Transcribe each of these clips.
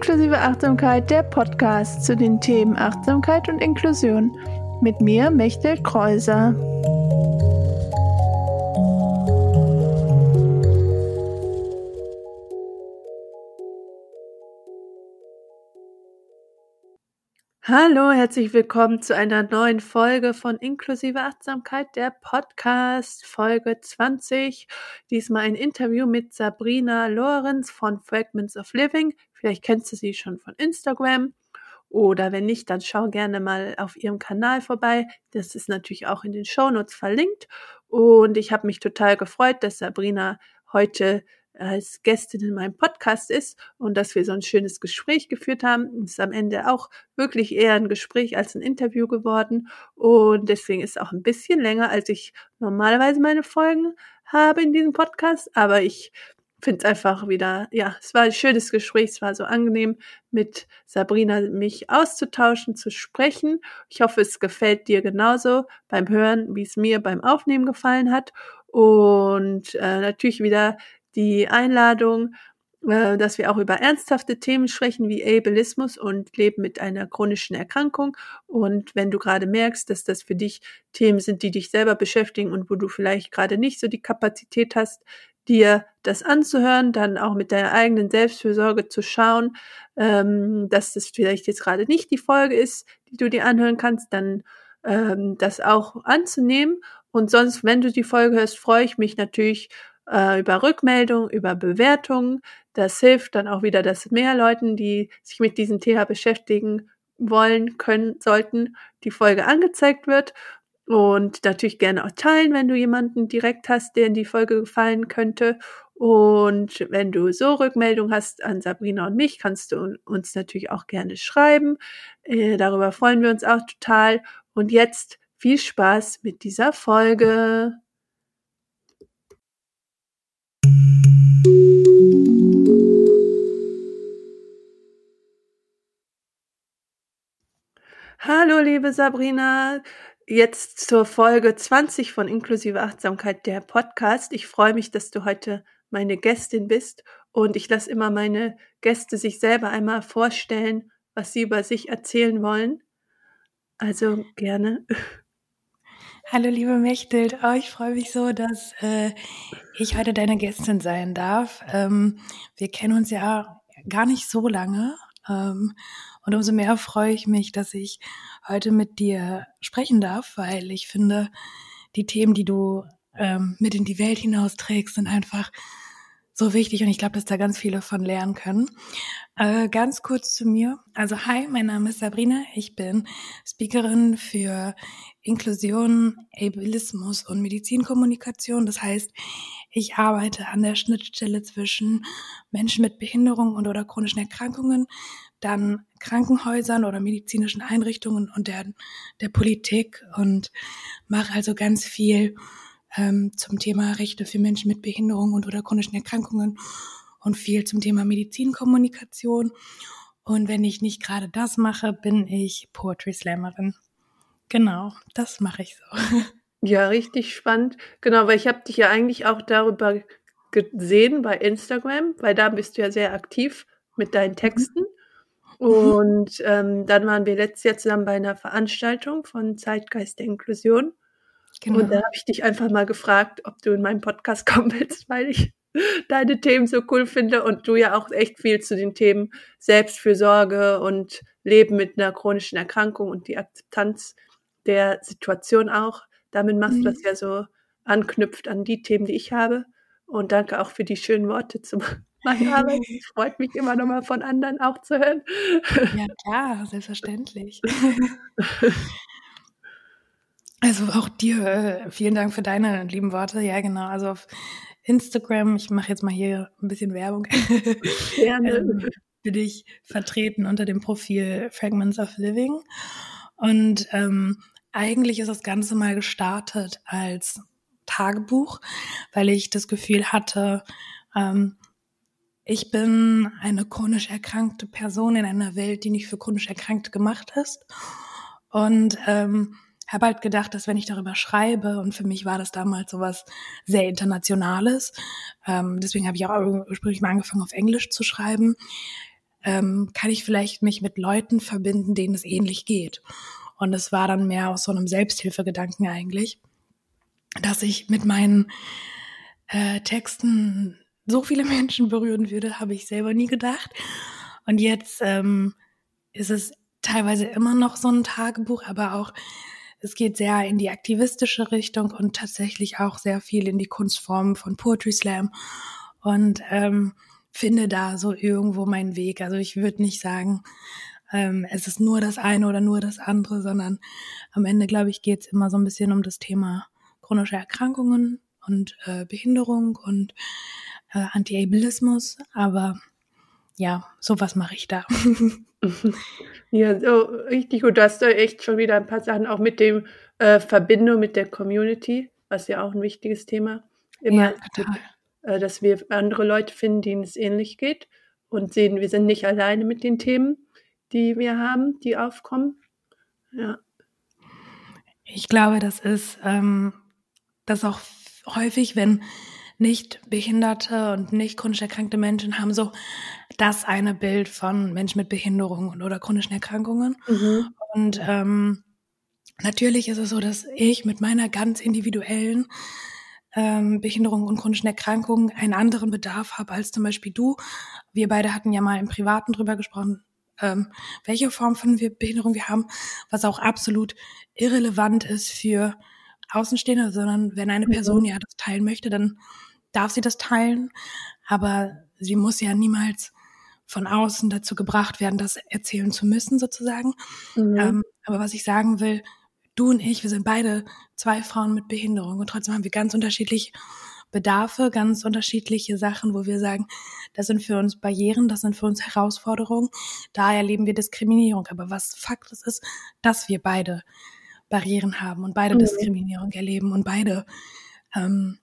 Inklusive Achtsamkeit, der Podcast zu den Themen Achtsamkeit und Inklusion. Mit mir, Mechtel Kreuser. Hallo, herzlich willkommen zu einer neuen Folge von Inklusive Achtsamkeit, der Podcast, Folge 20. Diesmal ein Interview mit Sabrina Lorenz von Fragments of Living. Vielleicht kennst du sie schon von Instagram. Oder wenn nicht, dann schau gerne mal auf ihrem Kanal vorbei. Das ist natürlich auch in den Shownotes verlinkt. Und ich habe mich total gefreut, dass Sabrina heute als Gästin in meinem Podcast ist und dass wir so ein schönes Gespräch geführt haben. Ist am Ende auch wirklich eher ein Gespräch als ein Interview geworden und deswegen ist auch ein bisschen länger, als ich normalerweise meine Folgen habe in diesem Podcast, aber ich finde es einfach wieder, ja, es war ein schönes Gespräch, es war so angenehm, mit Sabrina mich auszutauschen, zu sprechen. Ich hoffe, es gefällt dir genauso beim Hören, wie es mir beim Aufnehmen gefallen hat. Und äh, natürlich wieder die Einladung, äh, dass wir auch über ernsthafte Themen sprechen wie Ableismus und Leben mit einer chronischen Erkrankung. Und wenn du gerade merkst, dass das für dich Themen sind, die dich selber beschäftigen und wo du vielleicht gerade nicht so die Kapazität hast, dir das anzuhören, dann auch mit deiner eigenen Selbstfürsorge zu schauen, ähm, dass das vielleicht jetzt gerade nicht die Folge ist, die du dir anhören kannst, dann ähm, das auch anzunehmen. Und sonst, wenn du die Folge hörst, freue ich mich natürlich äh, über Rückmeldungen, über Bewertungen. Das hilft dann auch wieder, dass mehr Leuten, die sich mit diesem Thema beschäftigen wollen, können, sollten, die Folge angezeigt wird. Und natürlich gerne auch teilen, wenn du jemanden direkt hast, der in die Folge gefallen könnte. Und wenn du so Rückmeldung hast an Sabrina und mich, kannst du uns natürlich auch gerne schreiben. Äh, darüber freuen wir uns auch total. Und jetzt viel Spaß mit dieser Folge. Hallo, liebe Sabrina. Jetzt zur Folge 20 von Inklusive Achtsamkeit, der Podcast. Ich freue mich, dass du heute meine Gästin bist und ich lasse immer meine Gäste sich selber einmal vorstellen, was sie über sich erzählen wollen. Also gerne. Hallo liebe Mechthild, oh, ich freue mich so, dass äh, ich heute deine Gästin sein darf. Ähm, wir kennen uns ja gar nicht so lange ähm, und umso mehr freue ich mich, dass ich heute mit dir sprechen darf, weil ich finde, die Themen, die du ähm, mit in die Welt hinausträgst, sind einfach so wichtig und ich glaube, dass da ganz viele von lernen können. Äh, ganz kurz zu mir. Also hi, mein Name ist Sabrina. Ich bin Speakerin für Inklusion, Ableismus und Medizinkommunikation. Das heißt, ich arbeite an der Schnittstelle zwischen Menschen mit Behinderung und oder chronischen Erkrankungen, dann Krankenhäusern oder medizinischen Einrichtungen und der, der Politik und mache also ganz viel ähm, zum Thema Rechte für Menschen mit Behinderung und oder chronischen Erkrankungen und viel zum Thema Medizinkommunikation. Und wenn ich nicht gerade das mache, bin ich Poetry Slammerin. Genau, das mache ich so. Ja, richtig spannend. Genau, weil ich habe dich ja eigentlich auch darüber gesehen bei Instagram, weil da bist du ja sehr aktiv mit deinen mhm. Texten. Und ähm, dann waren wir letztes Jahr zusammen bei einer Veranstaltung von Zeitgeist der Inklusion. Genau. Und da habe ich dich einfach mal gefragt, ob du in meinen Podcast kommen willst, weil ich deine Themen so cool finde und du ja auch echt viel zu den Themen Selbstfürsorge und Leben mit einer chronischen Erkrankung und die Akzeptanz der Situation auch damit machst, mhm. was ja so anknüpft an die Themen, die ich habe. Und danke auch für die schönen Worte zum meine Arbeit. Es freut mich immer noch mal von anderen auch zu hören. Ja, klar, selbstverständlich. Also auch dir äh, vielen Dank für deine lieben Worte. Ja, genau. Also auf Instagram, ich mache jetzt mal hier ein bisschen Werbung. Gerne. ähm, bin ich vertreten unter dem Profil Fragments of Living. Und ähm, eigentlich ist das Ganze mal gestartet als Tagebuch, weil ich das Gefühl hatte, ähm, ich bin eine chronisch erkrankte Person in einer Welt, die nicht für chronisch Erkrankte gemacht ist. Und ähm, habe halt gedacht, dass wenn ich darüber schreibe, und für mich war das damals sowas sehr Internationales, ähm, deswegen habe ich auch ursprünglich mal angefangen, auf Englisch zu schreiben, ähm, kann ich vielleicht mich mit Leuten verbinden, denen es ähnlich geht. Und es war dann mehr aus so einem Selbsthilfegedanken eigentlich, dass ich mit meinen äh, Texten so viele Menschen berühren würde, habe ich selber nie gedacht. Und jetzt ähm, ist es teilweise immer noch so ein Tagebuch, aber auch es geht sehr in die aktivistische Richtung und tatsächlich auch sehr viel in die Kunstform von Poetry Slam und ähm, finde da so irgendwo meinen Weg. Also ich würde nicht sagen, ähm, es ist nur das eine oder nur das andere, sondern am Ende, glaube ich, geht es immer so ein bisschen um das Thema chronische Erkrankungen und äh, Behinderung und äh, Anti-Ableismus. Aber ja, sowas mache ich da. ja, so richtig gut. Du hast da echt schon wieder ein paar Sachen auch mit dem äh, Verbindung mit der Community, was ja auch ein wichtiges Thema immer, ja, äh, dass wir andere Leute finden, denen es ähnlich geht und sehen, wir sind nicht alleine mit den Themen, die wir haben, die aufkommen. Ja. Ich glaube, das ist ähm, das auch häufig, wenn nicht behinderte und nicht chronisch erkrankte Menschen haben so das eine Bild von Menschen mit Behinderungen oder chronischen Erkrankungen. Mhm. Und ähm, natürlich ist es so, dass ich mit meiner ganz individuellen ähm, Behinderung und chronischen Erkrankungen einen anderen Bedarf habe als zum Beispiel du. Wir beide hatten ja mal im Privaten drüber gesprochen, ähm, welche Form von Behinderung wir haben, was auch absolut irrelevant ist für Außenstehende, sondern wenn eine mhm. Person ja das teilen möchte, dann darf sie das teilen, aber sie muss ja niemals von außen dazu gebracht werden, das erzählen zu müssen, sozusagen. Mhm. Ähm, aber was ich sagen will, du und ich, wir sind beide zwei Frauen mit Behinderung und trotzdem haben wir ganz unterschiedliche Bedarfe, ganz unterschiedliche Sachen, wo wir sagen, das sind für uns Barrieren, das sind für uns Herausforderungen, da erleben wir Diskriminierung. Aber was Fakt ist, ist, dass wir beide Barrieren haben und beide mhm. Diskriminierung erleben und beide ähm,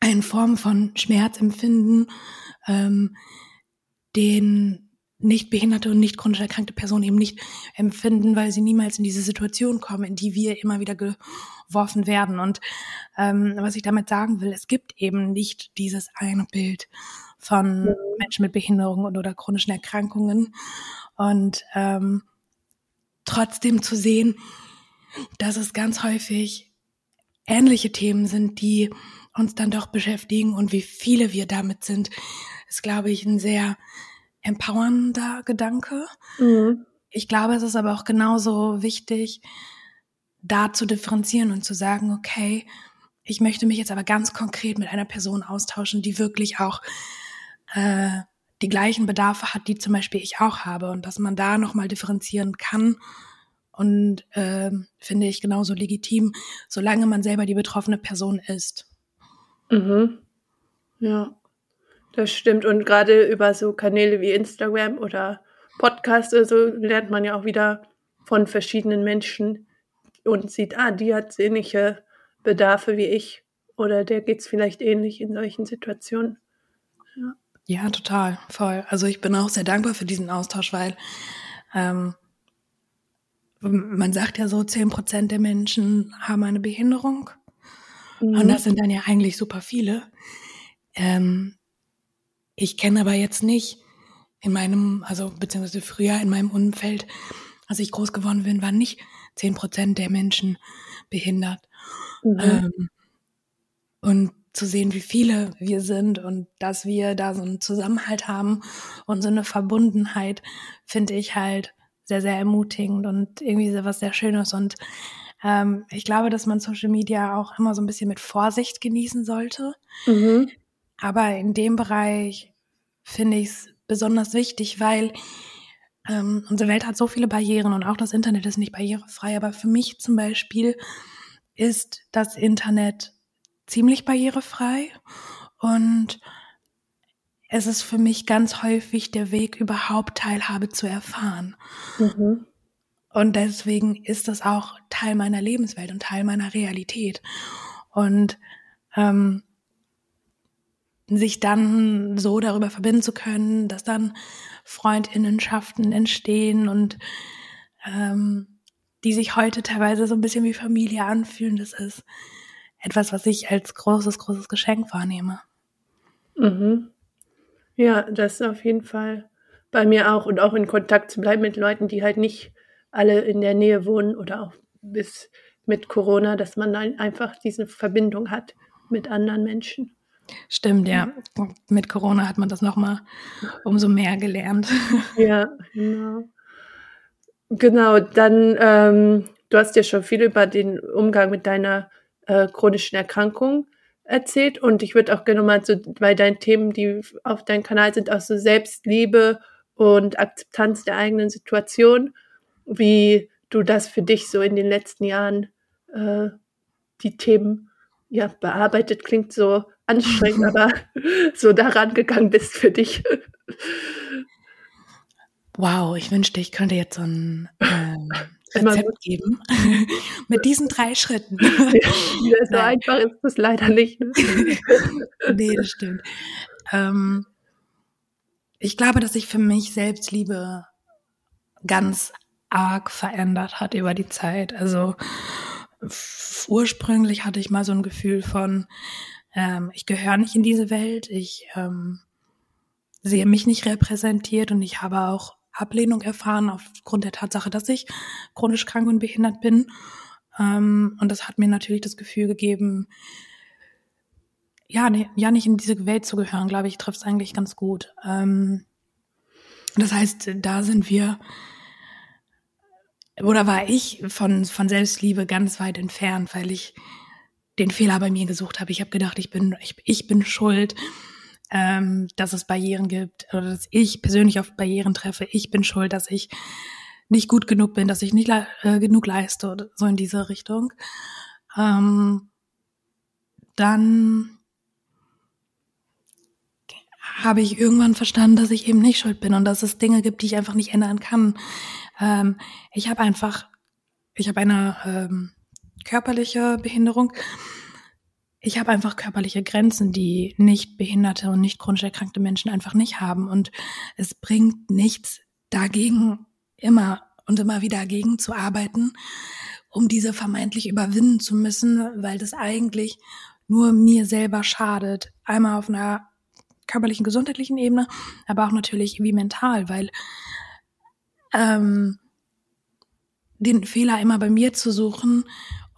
eine Form von Schmerz empfinden, ähm, den nicht behinderte und nicht chronisch erkrankte Personen eben nicht empfinden, weil sie niemals in diese Situation kommen, in die wir immer wieder geworfen werden. Und ähm, was ich damit sagen will, es gibt eben nicht dieses eine Bild von mhm. Menschen mit Behinderungen oder chronischen Erkrankungen. Und ähm, trotzdem zu sehen, dass es ganz häufig ähnliche Themen sind, die uns dann doch beschäftigen und wie viele wir damit sind, ist, glaube ich, ein sehr empowernder Gedanke. Mhm. Ich glaube, es ist aber auch genauso wichtig, da zu differenzieren und zu sagen, okay, ich möchte mich jetzt aber ganz konkret mit einer Person austauschen, die wirklich auch äh, die gleichen Bedarfe hat, die zum Beispiel ich auch habe und dass man da nochmal differenzieren kann und äh, finde ich genauso legitim, solange man selber die betroffene Person ist. Mhm. Ja, das stimmt. Und gerade über so Kanäle wie Instagram oder Podcasts oder so lernt man ja auch wieder von verschiedenen Menschen und sieht, ah, die hat ähnliche Bedarfe wie ich oder der geht es vielleicht ähnlich in solchen Situationen. Ja. ja, total, voll. Also ich bin auch sehr dankbar für diesen Austausch, weil ähm, man sagt ja so, zehn Prozent der Menschen haben eine Behinderung Mhm. Und das sind dann ja eigentlich super viele. Ähm, ich kenne aber jetzt nicht in meinem, also beziehungsweise früher in meinem Umfeld, als ich groß geworden bin, waren nicht zehn Prozent der Menschen behindert. Mhm. Ähm, und zu sehen, wie viele wir sind und dass wir da so einen Zusammenhalt haben und so eine Verbundenheit, finde ich halt sehr, sehr ermutigend und irgendwie so was sehr Schönes. Und ähm, ich glaube, dass man Social Media auch immer so ein bisschen mit Vorsicht genießen sollte. Mhm. Aber in dem Bereich finde ich es besonders wichtig, weil ähm, unsere Welt hat so viele Barrieren und auch das Internet ist nicht barrierefrei. Aber für mich zum Beispiel ist das Internet ziemlich barrierefrei und es ist für mich ganz häufig der Weg, überhaupt Teilhabe zu erfahren. Mhm. Und deswegen ist das auch Teil meiner Lebenswelt und Teil meiner Realität. Und ähm, sich dann so darüber verbinden zu können, dass dann Freundinnenschaften entstehen und ähm, die sich heute teilweise so ein bisschen wie Familie anfühlen, das ist etwas, was ich als großes, großes Geschenk wahrnehme. Mhm. Ja, das ist auf jeden Fall bei mir auch und auch in Kontakt zu bleiben mit Leuten, die halt nicht alle in der Nähe wohnen oder auch bis mit Corona, dass man dann einfach diese Verbindung hat mit anderen Menschen. Stimmt, ja. Mit Corona hat man das nochmal umso mehr gelernt. Ja, genau. Genau, dann, ähm, du hast ja schon viel über den Umgang mit deiner äh, chronischen Erkrankung erzählt und ich würde auch gerne mal so bei deinen Themen, die auf deinem Kanal sind, auch so Selbstliebe und Akzeptanz der eigenen Situation, wie du das für dich so in den letzten Jahren äh, die Themen ja bearbeitet klingt so anstrengend, aber so daran gegangen bist für dich. Wow, ich wünschte, ich könnte jetzt so ein ähm, Rezept geben mit diesen drei Schritten. Ja, so einfach ist das leider nicht. Ne? nee, das stimmt. Ähm, ich glaube, dass sich für mich Selbstliebe ganz arg verändert hat über die Zeit. Also ursprünglich hatte ich mal so ein Gefühl von, ähm, ich gehöre nicht in diese Welt, ich ähm, sehe mich nicht repräsentiert und ich habe auch Ablehnung erfahren aufgrund der Tatsache, dass ich chronisch krank und behindert bin. Ähm, und das hat mir natürlich das Gefühl gegeben, ja, ne, ja nicht in diese Welt zu gehören, glaube ich, trifft es eigentlich ganz gut. Ähm, das heißt, da sind wir oder war ich von, von Selbstliebe ganz weit entfernt, weil ich den Fehler bei mir gesucht habe. Ich habe gedacht, ich bin, ich, ich bin schuld, ähm, dass es Barrieren gibt oder dass ich persönlich auf Barrieren treffe. Ich bin schuld, dass ich nicht gut genug bin, dass ich nicht äh, genug leiste oder so in diese Richtung. Ähm, dann habe ich irgendwann verstanden, dass ich eben nicht schuld bin und dass es Dinge gibt, die ich einfach nicht ändern kann. Ähm, ich habe einfach, ich habe eine ähm, körperliche Behinderung. Ich habe einfach körperliche Grenzen, die nicht behinderte und nicht chronisch erkrankte Menschen einfach nicht haben. Und es bringt nichts dagegen, immer und immer wieder dagegen zu arbeiten, um diese vermeintlich überwinden zu müssen, weil das eigentlich nur mir selber schadet. Einmal auf einer körperlichen, gesundheitlichen Ebene, aber auch natürlich wie mental, weil ähm, den Fehler immer bei mir zu suchen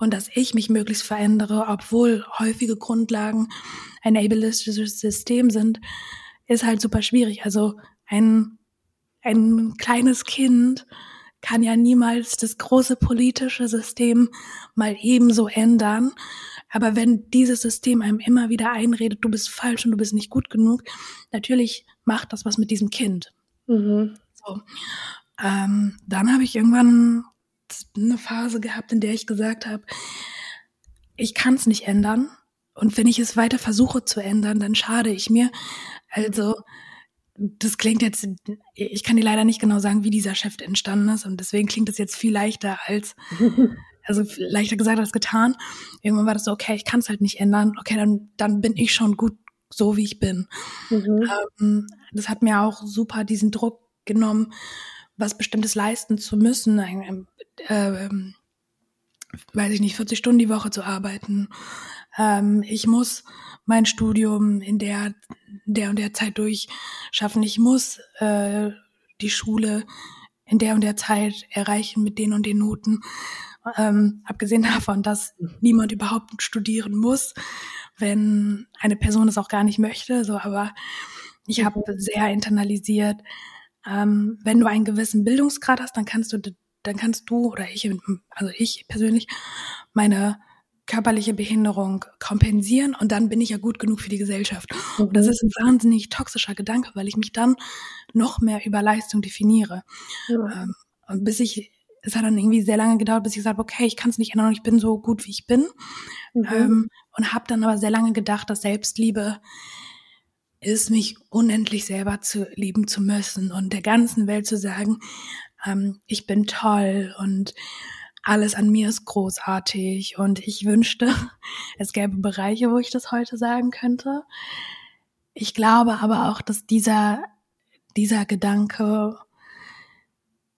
und dass ich mich möglichst verändere, obwohl häufige Grundlagen ein ableistisches System sind, ist halt super schwierig. Also ein, ein kleines Kind kann ja niemals das große politische System mal ebenso ändern. Aber wenn dieses System einem immer wieder einredet, du bist falsch und du bist nicht gut genug, natürlich macht das was mit diesem Kind. Mhm. So. Ähm, dann habe ich irgendwann eine Phase gehabt, in der ich gesagt habe, ich kann es nicht ändern. Und wenn ich es weiter versuche zu ändern, dann schade ich mir. Also, das klingt jetzt, ich kann dir leider nicht genau sagen, wie dieser Chef entstanden ist. Und deswegen klingt es jetzt viel leichter als, also leichter gesagt als getan. Irgendwann war das so, okay, ich kann es halt nicht ändern. Okay, dann, dann bin ich schon gut so, wie ich bin. Mhm. Ähm, das hat mir auch super diesen Druck genommen, was Bestimmtes leisten zu müssen, ein, äh, weiß ich nicht, 40 Stunden die Woche zu arbeiten. Ähm, ich muss mein Studium in der, der und der Zeit durchschaffen. Ich muss äh, die Schule in der und der Zeit erreichen mit den und den Noten. Ähm, abgesehen davon, dass niemand überhaupt studieren muss, wenn eine Person es auch gar nicht möchte. So, aber ich habe mhm. sehr internalisiert, ähm, wenn du einen gewissen Bildungsgrad hast, dann kannst du, dann kannst du oder ich, also ich persönlich, meine körperliche Behinderung kompensieren und dann bin ich ja gut genug für die Gesellschaft. Und das mhm. ist ein wahnsinnig toxischer Gedanke, weil ich mich dann noch mehr über Leistung definiere. Ja. Ähm, und bis ich, es hat dann irgendwie sehr lange gedauert, bis ich gesagt habe, okay, ich kann es nicht ändern ich bin so gut, wie ich bin. Mhm. Ähm, und habe dann aber sehr lange gedacht, dass Selbstliebe ist, mich unendlich selber zu lieben zu müssen und der ganzen Welt zu sagen, ähm, ich bin toll und alles an mir ist großartig und ich wünschte, es gäbe Bereiche, wo ich das heute sagen könnte. Ich glaube aber auch, dass dieser, dieser Gedanke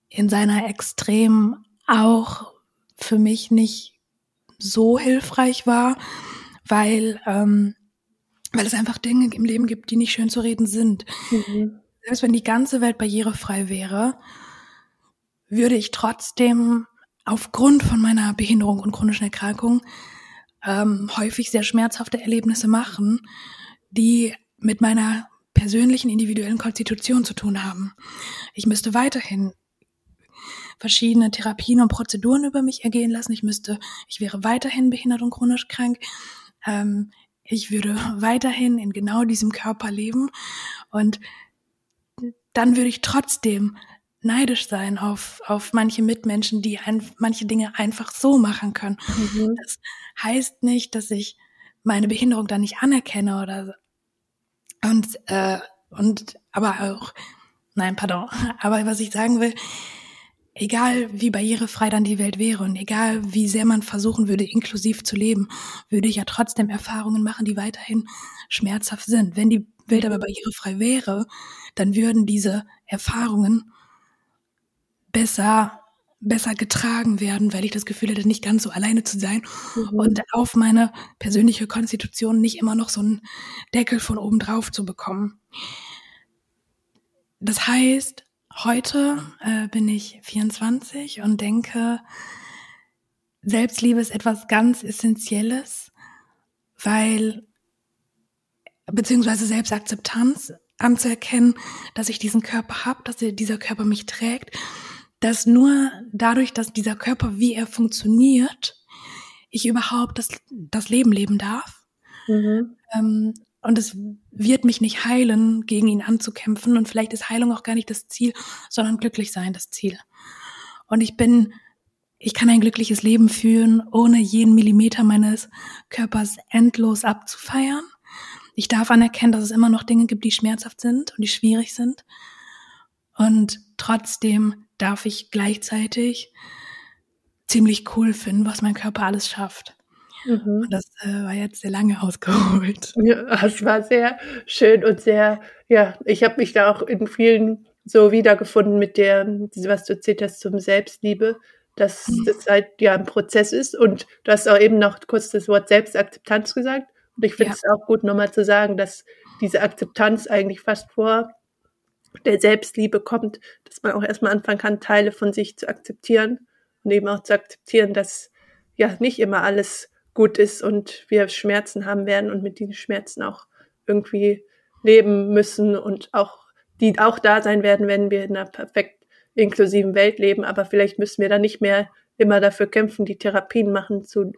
in seiner Extrem auch für mich nicht so hilfreich war, weil ähm, weil es einfach Dinge im Leben gibt, die nicht schön zu reden sind. Mhm. selbst wenn die ganze Welt barrierefrei wäre, würde ich trotzdem aufgrund von meiner Behinderung und chronischen Erkrankung ähm, häufig sehr schmerzhafte Erlebnisse machen, die mit meiner persönlichen individuellen Konstitution zu tun haben. Ich müsste weiterhin verschiedene Therapien und Prozeduren über mich ergehen lassen. Ich müsste, ich wäre weiterhin behindert und chronisch krank. Ähm, ich würde weiterhin in genau diesem Körper leben und dann würde ich trotzdem neidisch sein auf, auf manche Mitmenschen, die ein, manche Dinge einfach so machen können. Mhm. Das heißt nicht, dass ich meine Behinderung dann nicht anerkenne oder und äh, und aber auch nein, pardon, aber was ich sagen will, egal wie barrierefrei dann die Welt wäre und egal wie sehr man versuchen würde, inklusiv zu leben, würde ich ja trotzdem Erfahrungen machen, die weiterhin schmerzhaft sind. Wenn die Welt aber barrierefrei wäre, dann würden diese Erfahrungen besser besser getragen werden, weil ich das Gefühl hätte, nicht ganz so alleine zu sein mhm. und auf meine persönliche Konstitution nicht immer noch so einen Deckel von oben drauf zu bekommen. Das heißt, heute äh, bin ich 24 und denke, Selbstliebe ist etwas ganz Essentielles, weil beziehungsweise Selbstakzeptanz anzuerkennen, dass ich diesen Körper habe, dass dieser Körper mich trägt dass nur dadurch, dass dieser Körper, wie er funktioniert, ich überhaupt das, das Leben leben darf. Mhm. Ähm, und es wird mich nicht heilen, gegen ihn anzukämpfen. Und vielleicht ist Heilung auch gar nicht das Ziel, sondern glücklich sein das Ziel. Und ich bin, ich kann ein glückliches Leben führen, ohne jeden Millimeter meines Körpers endlos abzufeiern. Ich darf anerkennen, dass es immer noch Dinge gibt, die schmerzhaft sind und die schwierig sind. Und trotzdem darf ich gleichzeitig ziemlich cool finden, was mein Körper alles schafft. Mhm. Und das äh, war jetzt sehr lange ausgeholt. Ja, es war sehr schön und sehr, ja, ich habe mich da auch in vielen so wiedergefunden mit der, was du erzählt hast zum Selbstliebe, dass mhm. das halt ja ein Prozess ist und du hast auch eben noch kurz das Wort Selbstakzeptanz gesagt und ich finde ja. es auch gut nochmal zu sagen, dass diese Akzeptanz eigentlich fast vor der Selbstliebe kommt, dass man auch erstmal anfangen kann, Teile von sich zu akzeptieren und eben auch zu akzeptieren, dass ja nicht immer alles gut ist und wir Schmerzen haben werden und mit diesen Schmerzen auch irgendwie leben müssen und auch die auch da sein werden, wenn wir in einer perfekt inklusiven Welt leben. Aber vielleicht müssen wir dann nicht mehr immer dafür kämpfen, die Therapien machen zu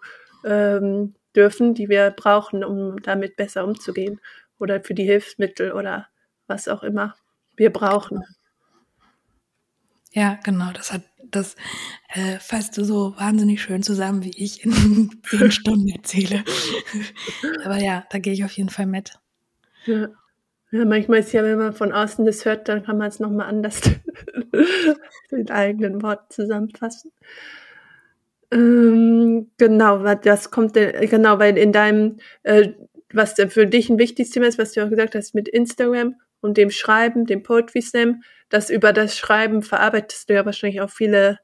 ähm, dürfen, die wir brauchen, um damit besser umzugehen oder für die Hilfsmittel oder was auch immer wir brauchen. Ja, genau, das hat das äh, fasst du so wahnsinnig schön zusammen, wie ich in zehn Stunden erzähle. Aber ja, da gehe ich auf jeden Fall mit. Ja. ja, manchmal ist ja, wenn man von außen das hört, dann kann man es nochmal anders mit eigenen Worten zusammenfassen. Ähm, genau, das kommt, genau, weil in deinem, äh, was für dich ein wichtiges Thema ist, was du auch gesagt hast mit Instagram, und dem Schreiben, dem Poetry Slam, das über das Schreiben verarbeitest du ja wahrscheinlich auch viele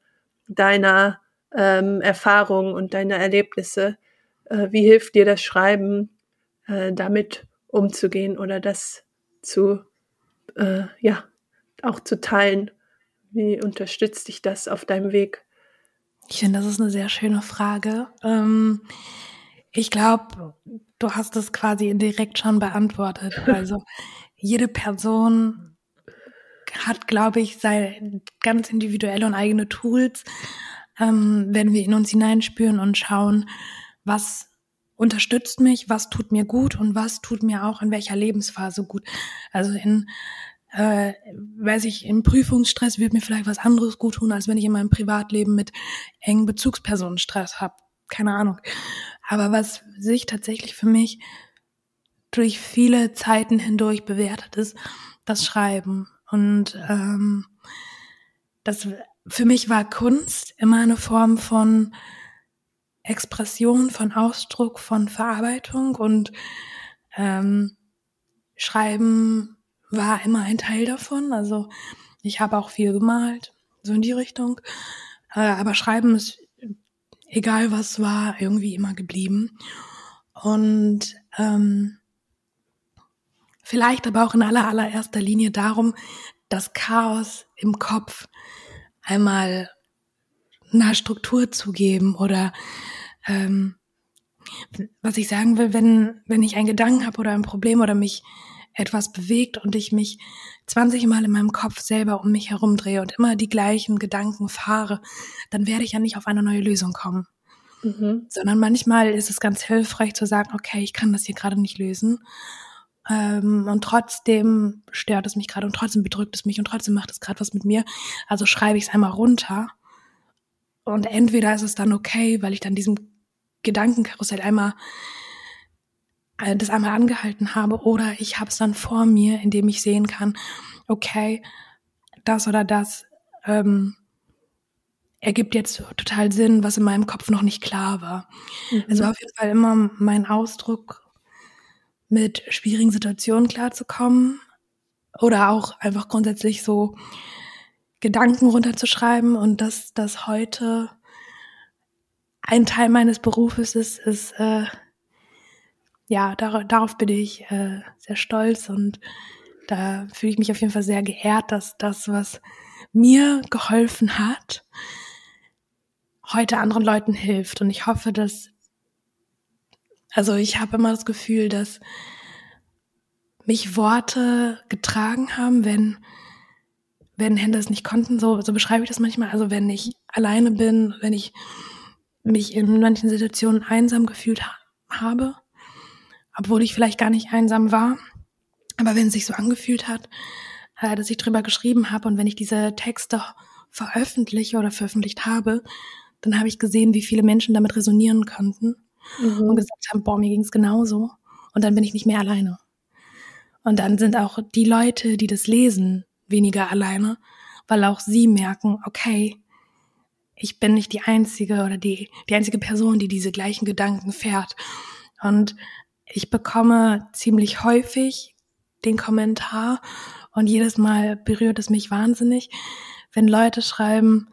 deiner ähm, Erfahrungen und deiner Erlebnisse. Äh, wie hilft dir das Schreiben, äh, damit umzugehen oder das zu, äh, ja, auch zu teilen? Wie unterstützt dich das auf deinem Weg? Ich finde, das ist eine sehr schöne Frage. Ähm, ich glaube, du hast es quasi indirekt schon beantwortet. Also jede Person hat, glaube ich, seine ganz individuelle und eigene Tools, ähm, wenn wir in uns hineinspüren und schauen, was unterstützt mich, was tut mir gut und was tut mir auch in welcher Lebensphase gut. Also in äh, weiß ich, im Prüfungsstress wird mir vielleicht was anderes gut tun, als wenn ich in meinem Privatleben mit engen Bezugspersonen Stress habe. Keine Ahnung. Aber was sich tatsächlich für mich durch viele Zeiten hindurch bewertet ist, das Schreiben. Und ähm, das für mich war Kunst immer eine Form von Expression, von Ausdruck, von Verarbeitung und ähm, Schreiben war immer ein Teil davon. Also ich habe auch viel gemalt, so in die Richtung. Äh, aber Schreiben ist, egal was war, irgendwie immer geblieben. Und ähm, vielleicht aber auch in aller allererster Linie darum, das Chaos im Kopf einmal einer Struktur zu geben oder ähm, was ich sagen will, wenn, wenn ich einen Gedanken habe oder ein Problem oder mich etwas bewegt und ich mich 20 Mal in meinem Kopf selber um mich herumdrehe und immer die gleichen Gedanken fahre, dann werde ich ja nicht auf eine neue Lösung kommen. Mhm. Sondern manchmal ist es ganz hilfreich zu sagen, okay, ich kann das hier gerade nicht lösen. Ähm, und trotzdem stört es mich gerade und trotzdem bedrückt es mich und trotzdem macht es gerade was mit mir. Also schreibe ich es einmal runter. Und entweder ist es dann okay, weil ich dann diesem Gedankenkarussell einmal äh, das einmal angehalten habe oder ich habe es dann vor mir, indem ich sehen kann, okay, das oder das ähm, ergibt jetzt total Sinn, was in meinem Kopf noch nicht klar war. Mhm. War auf jeden Fall immer mein Ausdruck, mit schwierigen Situationen klarzukommen oder auch einfach grundsätzlich so Gedanken runterzuschreiben und dass das heute ein Teil meines Berufes ist, ist äh, ja, dar darauf bin ich äh, sehr stolz und da fühle ich mich auf jeden Fall sehr geehrt, dass das, was mir geholfen hat, heute anderen Leuten hilft. Und ich hoffe, dass, also ich habe immer das Gefühl, dass mich Worte getragen haben, wenn, wenn Hände es nicht konnten, so, so beschreibe ich das manchmal. Also wenn ich alleine bin, wenn ich mich in manchen Situationen einsam gefühlt ha habe, obwohl ich vielleicht gar nicht einsam war. Aber wenn es sich so angefühlt hat, äh, dass ich drüber geschrieben habe und wenn ich diese Texte veröffentliche oder veröffentlicht habe, dann habe ich gesehen, wie viele Menschen damit resonieren konnten mhm. und gesagt haben, boah, mir ging es genauso. Und dann bin ich nicht mehr alleine. Und dann sind auch die Leute, die das lesen, weniger alleine, weil auch sie merken, okay, ich bin nicht die einzige oder die, die einzige Person, die diese gleichen Gedanken fährt. Und ich bekomme ziemlich häufig den Kommentar und jedes Mal berührt es mich wahnsinnig, wenn Leute schreiben,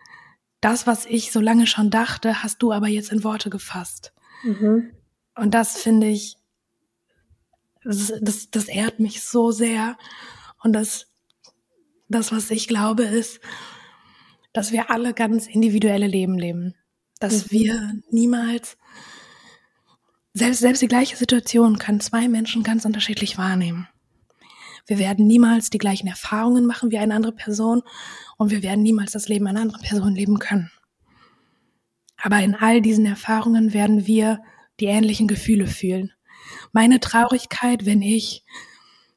das, was ich so lange schon dachte, hast du aber jetzt in Worte gefasst. Mhm. Und das finde ich, das, das, das ehrt mich so sehr. Und das, das, was ich glaube, ist, dass wir alle ganz individuelle Leben leben. Dass mhm. wir niemals selbst, selbst die gleiche Situation kann zwei Menschen ganz unterschiedlich wahrnehmen. Wir werden niemals die gleichen Erfahrungen machen wie eine andere Person und wir werden niemals das Leben einer anderen Person leben können. Aber in all diesen Erfahrungen werden wir die ähnlichen Gefühle fühlen. Meine Traurigkeit, wenn ich,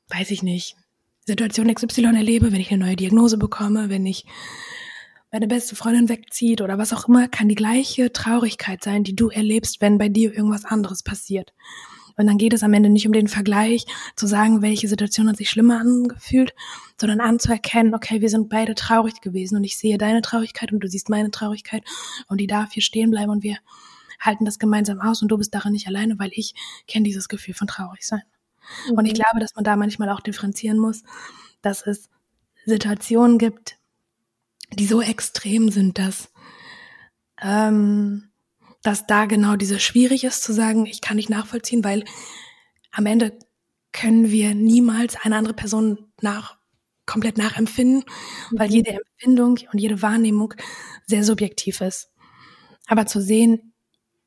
weiß ich nicht, Situation XY erlebe, wenn ich eine neue Diagnose bekomme, wenn ich meine beste Freundin wegzieht oder was auch immer, kann die gleiche Traurigkeit sein, die du erlebst, wenn bei dir irgendwas anderes passiert. Und dann geht es am Ende nicht um den Vergleich, zu sagen, welche Situation hat sich schlimmer angefühlt, sondern anzuerkennen, okay, wir sind beide traurig gewesen und ich sehe deine Traurigkeit und du siehst meine Traurigkeit und die darf hier stehen bleiben und wir halten das gemeinsam aus und du bist daran nicht alleine, weil ich kenne dieses Gefühl von traurig sein. Mhm. Und ich glaube, dass man da manchmal auch differenzieren muss, dass es Situationen gibt, die so extrem sind, dass, ähm, dass da genau diese schwierig ist zu sagen, ich kann nicht nachvollziehen, weil am Ende können wir niemals eine andere Person nach komplett nachempfinden, weil mhm. jede Empfindung und jede Wahrnehmung sehr subjektiv ist. Aber zu sehen,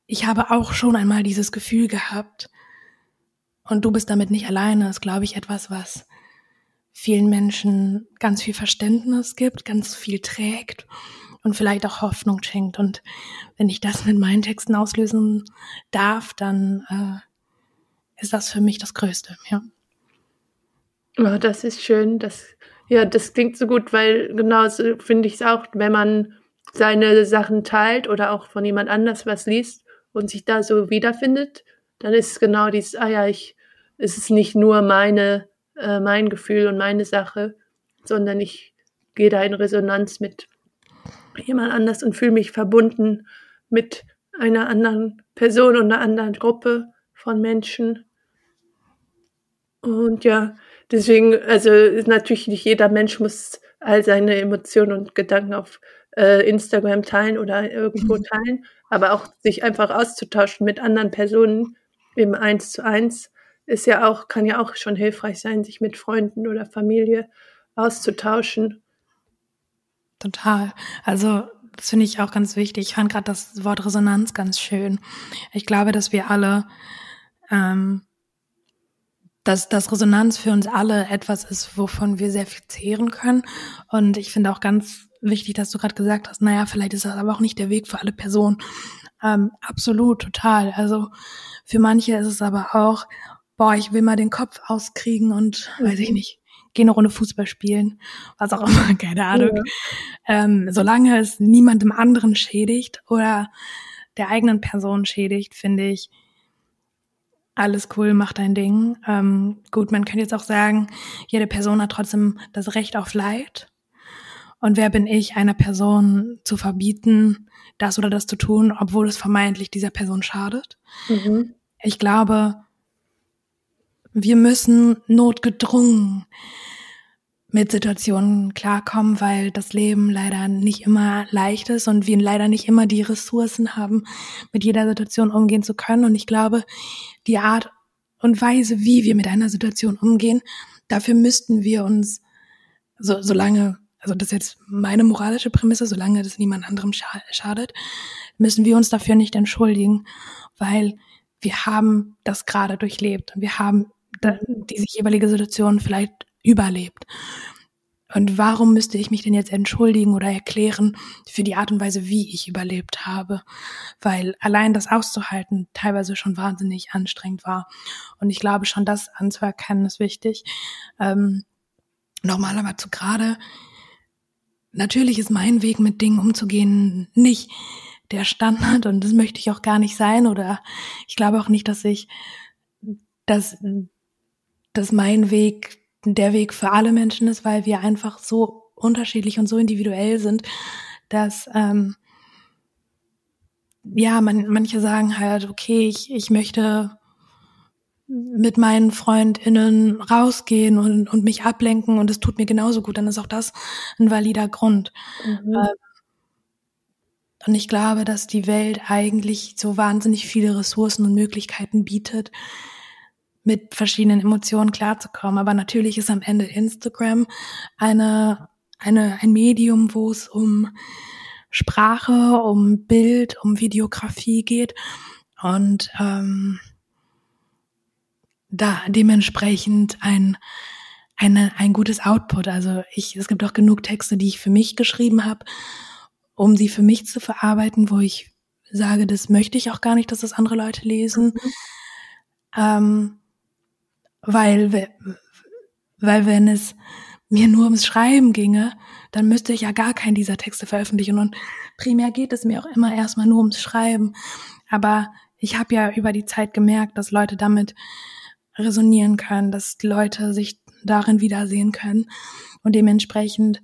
ich habe auch schon einmal dieses Gefühl gehabt und du bist damit nicht alleine, ist, glaube ich, etwas, was vielen Menschen ganz viel Verständnis gibt, ganz viel trägt und vielleicht auch Hoffnung schenkt. Und wenn ich das mit meinen Texten auslösen darf, dann äh, ist das für mich das Größte, ja. Oh, das ist schön. Das, ja, das klingt so gut, weil genauso finde ich es auch, wenn man seine Sachen teilt oder auch von jemand anders was liest und sich da so wiederfindet, dann ist es genau dieses, ah ja, ich, es ist nicht nur meine äh, mein Gefühl und meine Sache, sondern ich gehe da in Resonanz mit jemand anders und fühle mich verbunden mit einer anderen Person und einer anderen Gruppe von Menschen. Und ja, deswegen, also ist natürlich nicht jeder Mensch muss all seine Emotionen und Gedanken auf äh, Instagram teilen oder irgendwo mhm. teilen, aber auch sich einfach auszutauschen mit anderen Personen im Eins zu eins ist ja auch, kann ja auch schon hilfreich sein, sich mit Freunden oder Familie auszutauschen. Total. Also das finde ich auch ganz wichtig. Ich fand gerade das Wort Resonanz ganz schön. Ich glaube, dass wir alle, ähm, dass, dass Resonanz für uns alle etwas ist, wovon wir sehr viel zehren können. Und ich finde auch ganz wichtig, dass du gerade gesagt hast, naja, vielleicht ist das aber auch nicht der Weg für alle Personen. Ähm, absolut, total. Also für manche ist es aber auch, boah, ich will mal den Kopf auskriegen und mhm. weiß ich mhm. nicht, geh eine Runde Fußball spielen, was auch immer, keine Ahnung. Ja. Ähm, solange es niemandem anderen schädigt oder der eigenen Person schädigt, finde ich, alles cool, mach dein Ding. Ähm, gut, man könnte jetzt auch sagen, jede Person hat trotzdem das Recht auf Leid. Und wer bin ich, einer Person zu verbieten, das oder das zu tun, obwohl es vermeintlich dieser Person schadet? Mhm. Ich glaube, wir müssen notgedrungen mit Situationen klarkommen, weil das Leben leider nicht immer leicht ist und wir leider nicht immer die Ressourcen haben, mit jeder Situation umgehen zu können. Und ich glaube, die Art und Weise, wie wir mit einer Situation umgehen, dafür müssten wir uns, so, solange, also das ist jetzt meine moralische Prämisse, solange das niemand anderem schadet, müssen wir uns dafür nicht entschuldigen, weil wir haben das gerade durchlebt und wir haben diese jeweilige Situation vielleicht überlebt. Und warum müsste ich mich denn jetzt entschuldigen oder erklären für die Art und Weise, wie ich überlebt habe? Weil allein das auszuhalten teilweise schon wahnsinnig anstrengend war. Und ich glaube schon, das anzuerkennen ist wichtig. Ähm, nochmal aber zu gerade, natürlich ist mein Weg mit Dingen umzugehen nicht der Standard und das möchte ich auch gar nicht sein oder ich glaube auch nicht, dass ich, dass dass mein Weg der Weg für alle Menschen ist, weil wir einfach so unterschiedlich und so individuell sind, dass ähm, ja, man, manche sagen halt, okay, ich, ich möchte mit meinen FreundInnen rausgehen und, und mich ablenken und es tut mir genauso gut, dann ist auch das ein valider Grund. Mhm. Ähm, und ich glaube, dass die Welt eigentlich so wahnsinnig viele Ressourcen und Möglichkeiten bietet, mit verschiedenen Emotionen klarzukommen. Aber natürlich ist am Ende Instagram eine, eine, ein Medium, wo es um Sprache, um Bild, um Videografie geht und ähm, da dementsprechend ein eine, ein gutes Output. Also ich, es gibt auch genug Texte, die ich für mich geschrieben habe, um sie für mich zu verarbeiten, wo ich sage, das möchte ich auch gar nicht, dass das andere Leute lesen. Mhm. Ähm, weil, weil wenn es mir nur ums Schreiben ginge, dann müsste ich ja gar keinen dieser Texte veröffentlichen. Und primär geht es mir auch immer erstmal nur ums Schreiben. Aber ich habe ja über die Zeit gemerkt, dass Leute damit resonieren können, dass Leute sich darin wiedersehen können. Und dementsprechend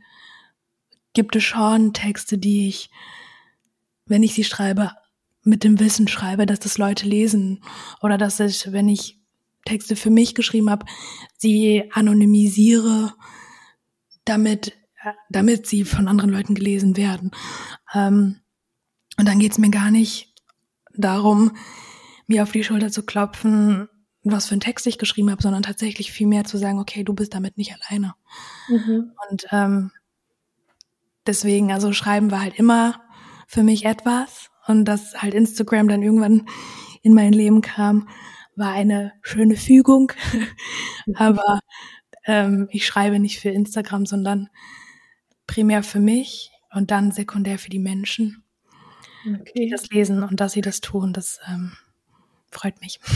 gibt es schon Texte, die ich, wenn ich sie schreibe, mit dem Wissen schreibe, dass das Leute lesen. Oder dass ich, wenn ich Texte für mich geschrieben habe, sie anonymisiere, damit, damit sie von anderen Leuten gelesen werden. Ähm, und dann geht's mir gar nicht darum, mir auf die Schulter zu klopfen, was für einen Text ich geschrieben habe, sondern tatsächlich viel mehr zu sagen, okay, du bist damit nicht alleine. Mhm. Und ähm, deswegen, also schreiben war halt immer für mich etwas und dass halt Instagram dann irgendwann in mein Leben kam, war eine schöne Fügung. Aber ähm, ich schreibe nicht für Instagram, sondern primär für mich und dann sekundär für die Menschen, okay. die das lesen und dass sie das tun. Das ähm, freut mich.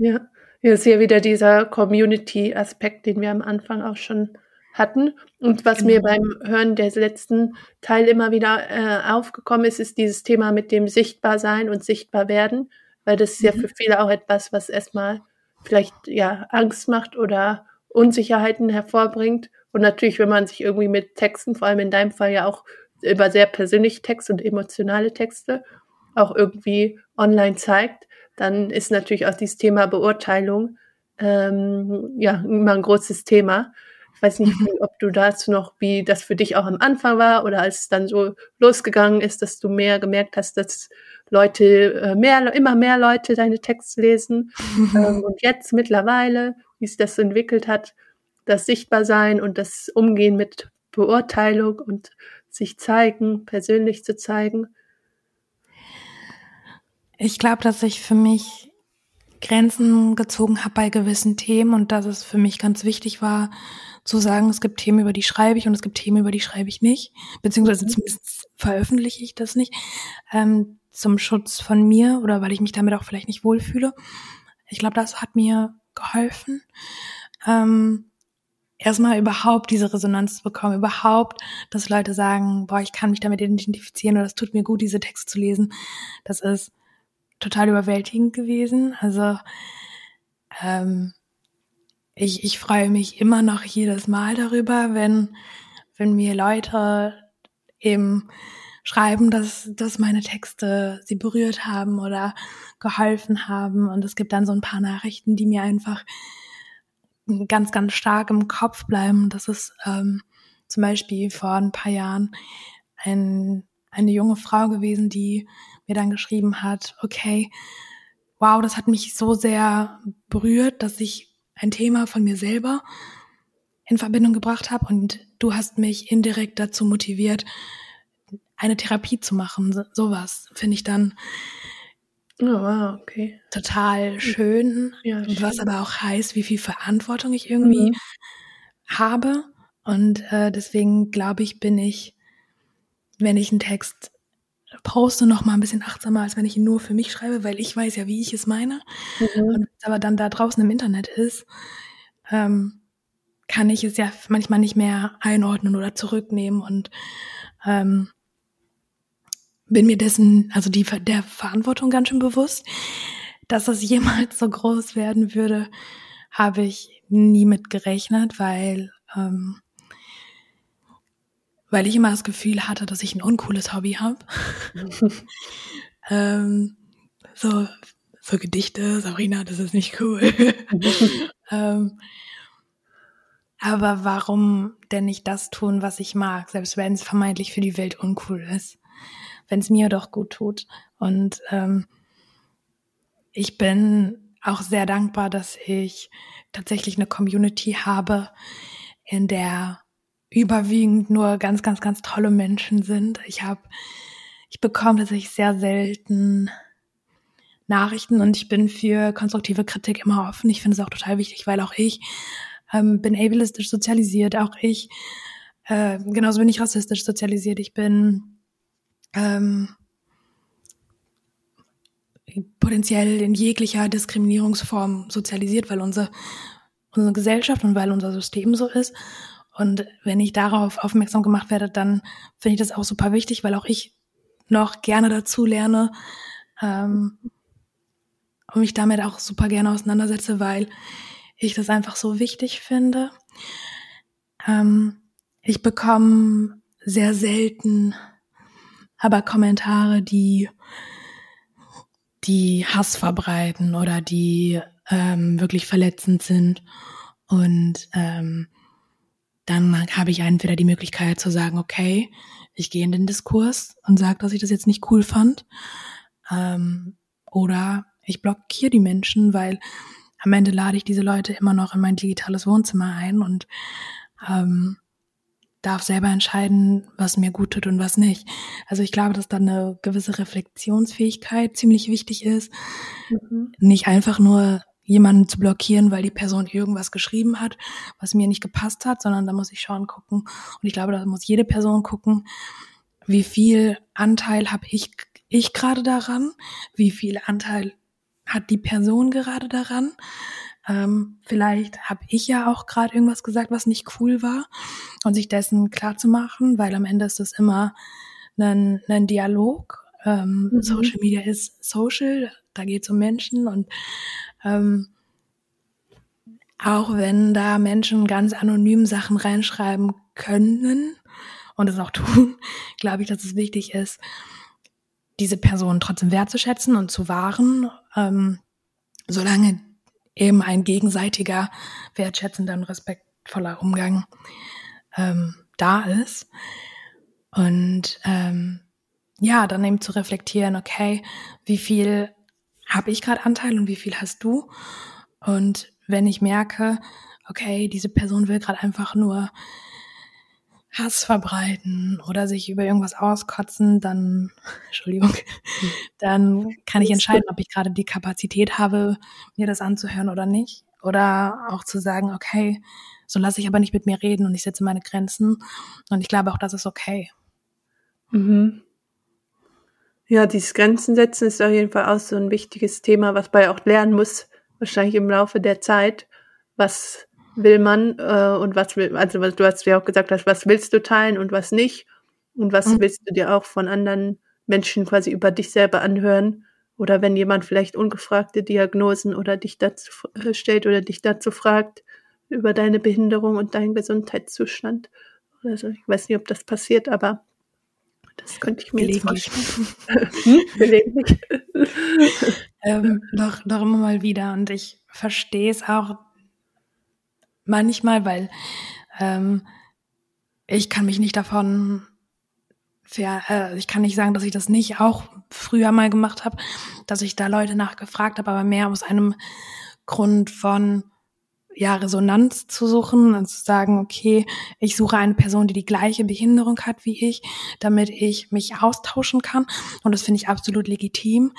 Ja, hier ist ja wieder dieser Community-Aspekt, den wir am Anfang auch schon hatten. Und was genau. mir beim Hören des letzten Teil immer wieder äh, aufgekommen ist, ist dieses Thema mit dem Sichtbarsein und Sichtbarwerden weil das ist ja mhm. für viele auch etwas, was erstmal vielleicht ja Angst macht oder Unsicherheiten hervorbringt. Und natürlich, wenn man sich irgendwie mit Texten, vor allem in deinem Fall ja auch über sehr persönliche Texte und emotionale Texte auch irgendwie online zeigt, dann ist natürlich auch dieses Thema Beurteilung ähm, ja immer ein großes Thema. Weiß nicht, mhm. ob du dazu noch, wie das für dich auch am Anfang war oder als es dann so losgegangen ist, dass du mehr gemerkt hast, dass Leute, äh, mehr, immer mehr Leute deine Texte lesen. Ähm, und jetzt mittlerweile, wie es das entwickelt hat, das Sichtbarsein und das Umgehen mit Beurteilung und sich zeigen, persönlich zu zeigen. Ich glaube, dass ich für mich Grenzen gezogen habe bei gewissen Themen und dass es für mich ganz wichtig war, zu sagen, es gibt Themen, über die schreibe ich und es gibt Themen, über die schreibe ich nicht, beziehungsweise mhm. zumindest veröffentliche ich das nicht, ähm, zum Schutz von mir oder weil ich mich damit auch vielleicht nicht wohlfühle. Ich glaube, das hat mir geholfen, ähm, erstmal überhaupt diese Resonanz zu bekommen, überhaupt, dass Leute sagen, boah, ich kann mich damit identifizieren oder es tut mir gut, diese Texte zu lesen. Das ist total überwältigend gewesen. Also ähm, ich, ich freue mich immer noch jedes Mal darüber, wenn, wenn mir Leute eben schreiben, dass, dass meine Texte sie berührt haben oder geholfen haben. Und es gibt dann so ein paar Nachrichten, die mir einfach ganz, ganz stark im Kopf bleiben. Das ist ähm, zum Beispiel vor ein paar Jahren ein, eine junge Frau gewesen, die mir dann geschrieben hat, okay, wow, das hat mich so sehr berührt, dass ich ein Thema von mir selber in Verbindung gebracht habe und du hast mich indirekt dazu motiviert, eine Therapie zu machen. sowas finde ich dann oh, wow, okay. total schön, ja, schön. was aber auch heißt, wie viel Verantwortung ich irgendwie mhm. habe. Und äh, deswegen glaube ich, bin ich, wenn ich einen Text poste noch mal ein bisschen achtsamer, als wenn ich ihn nur für mich schreibe, weil ich weiß ja, wie ich es meine. Mhm. Und aber dann da draußen im Internet ist, ähm, kann ich es ja manchmal nicht mehr einordnen oder zurücknehmen und ähm, bin mir dessen, also die der Verantwortung ganz schön bewusst, dass das jemals so groß werden würde, habe ich nie mit gerechnet, weil ähm, weil ich immer das Gefühl hatte, dass ich ein uncooles Hobby habe. ähm, so, so Gedichte, Sabrina, das ist nicht cool. ähm, aber warum denn nicht das tun, was ich mag, selbst wenn es vermeintlich für die Welt uncool ist, wenn es mir doch gut tut. Und ähm, ich bin auch sehr dankbar, dass ich tatsächlich eine Community habe, in der überwiegend nur ganz, ganz, ganz tolle Menschen sind. Ich habe, ich bekomme tatsächlich sehr selten Nachrichten und ich bin für konstruktive Kritik immer offen. Ich finde es auch total wichtig, weil auch ich ähm, bin ableistisch sozialisiert, auch ich, äh, genauso bin ich rassistisch sozialisiert. Ich bin ähm, potenziell in jeglicher Diskriminierungsform sozialisiert, weil unsere, unsere Gesellschaft und weil unser System so ist. Und wenn ich darauf aufmerksam gemacht werde, dann finde ich das auch super wichtig, weil auch ich noch gerne dazu lerne ähm, und mich damit auch super gerne auseinandersetze, weil ich das einfach so wichtig finde. Ähm, ich bekomme sehr selten aber Kommentare, die die Hass verbreiten oder die ähm, wirklich verletzend sind. Und ähm, dann habe ich entweder die Möglichkeit zu sagen, okay, ich gehe in den Diskurs und sage, dass ich das jetzt nicht cool fand. Ähm, oder ich blockiere die Menschen, weil am Ende lade ich diese Leute immer noch in mein digitales Wohnzimmer ein und ähm, darf selber entscheiden, was mir gut tut und was nicht. Also ich glaube, dass da eine gewisse Reflexionsfähigkeit ziemlich wichtig ist. Mhm. Nicht einfach nur jemanden zu blockieren, weil die Person irgendwas geschrieben hat, was mir nicht gepasst hat, sondern da muss ich schauen, gucken. Und ich glaube, da muss jede Person gucken, wie viel Anteil habe ich, ich gerade daran, wie viel Anteil hat die Person gerade daran. Ähm, vielleicht habe ich ja auch gerade irgendwas gesagt, was nicht cool war und sich dessen klar zu machen, weil am Ende ist das immer ein, ein Dialog. Ähm, mhm. Social Media ist social, da geht es um Menschen und ähm, auch wenn da Menschen ganz anonym Sachen reinschreiben können und es auch tun, glaube ich, dass es wichtig ist, diese Person trotzdem wertzuschätzen und zu wahren, ähm, solange eben ein gegenseitiger, wertschätzender und Respekt respektvoller Umgang ähm, da ist. Und ähm, ja, dann eben zu reflektieren, okay, wie viel habe ich gerade Anteil und wie viel hast du? Und wenn ich merke, okay, diese Person will gerade einfach nur Hass verbreiten oder sich über irgendwas auskotzen, dann, Entschuldigung, dann kann ich entscheiden, ob ich gerade die Kapazität habe, mir das anzuhören oder nicht. Oder auch zu sagen, okay, so lasse ich aber nicht mit mir reden und ich setze meine Grenzen. Und ich glaube auch, das ist okay. Mhm. Ja, dieses Grenzen setzen ist auf jeden Fall auch so ein wichtiges Thema, was man ja auch lernen muss, wahrscheinlich im Laufe der Zeit. Was will man äh, und was will, also was, du hast ja auch gesagt, hast, was willst du teilen und was nicht und was mhm. willst du dir auch von anderen Menschen quasi über dich selber anhören oder wenn jemand vielleicht ungefragte Diagnosen oder dich dazu äh, stellt oder dich dazu fragt über deine Behinderung und deinen Gesundheitszustand oder so. Ich weiß nicht, ob das passiert, aber das könnte ich mir Gelegentlich. jetzt hm? Gelegentlich. ähm, doch, doch immer mal wieder und ich verstehe es auch manchmal, weil ähm, ich kann mich nicht davon fair, äh, ich kann nicht sagen, dass ich das nicht auch früher mal gemacht habe, dass ich da Leute nachgefragt habe, aber mehr aus einem Grund von ja, Resonanz zu suchen und zu sagen, okay, ich suche eine Person, die die gleiche Behinderung hat wie ich, damit ich mich austauschen kann. Und das finde ich absolut legitim,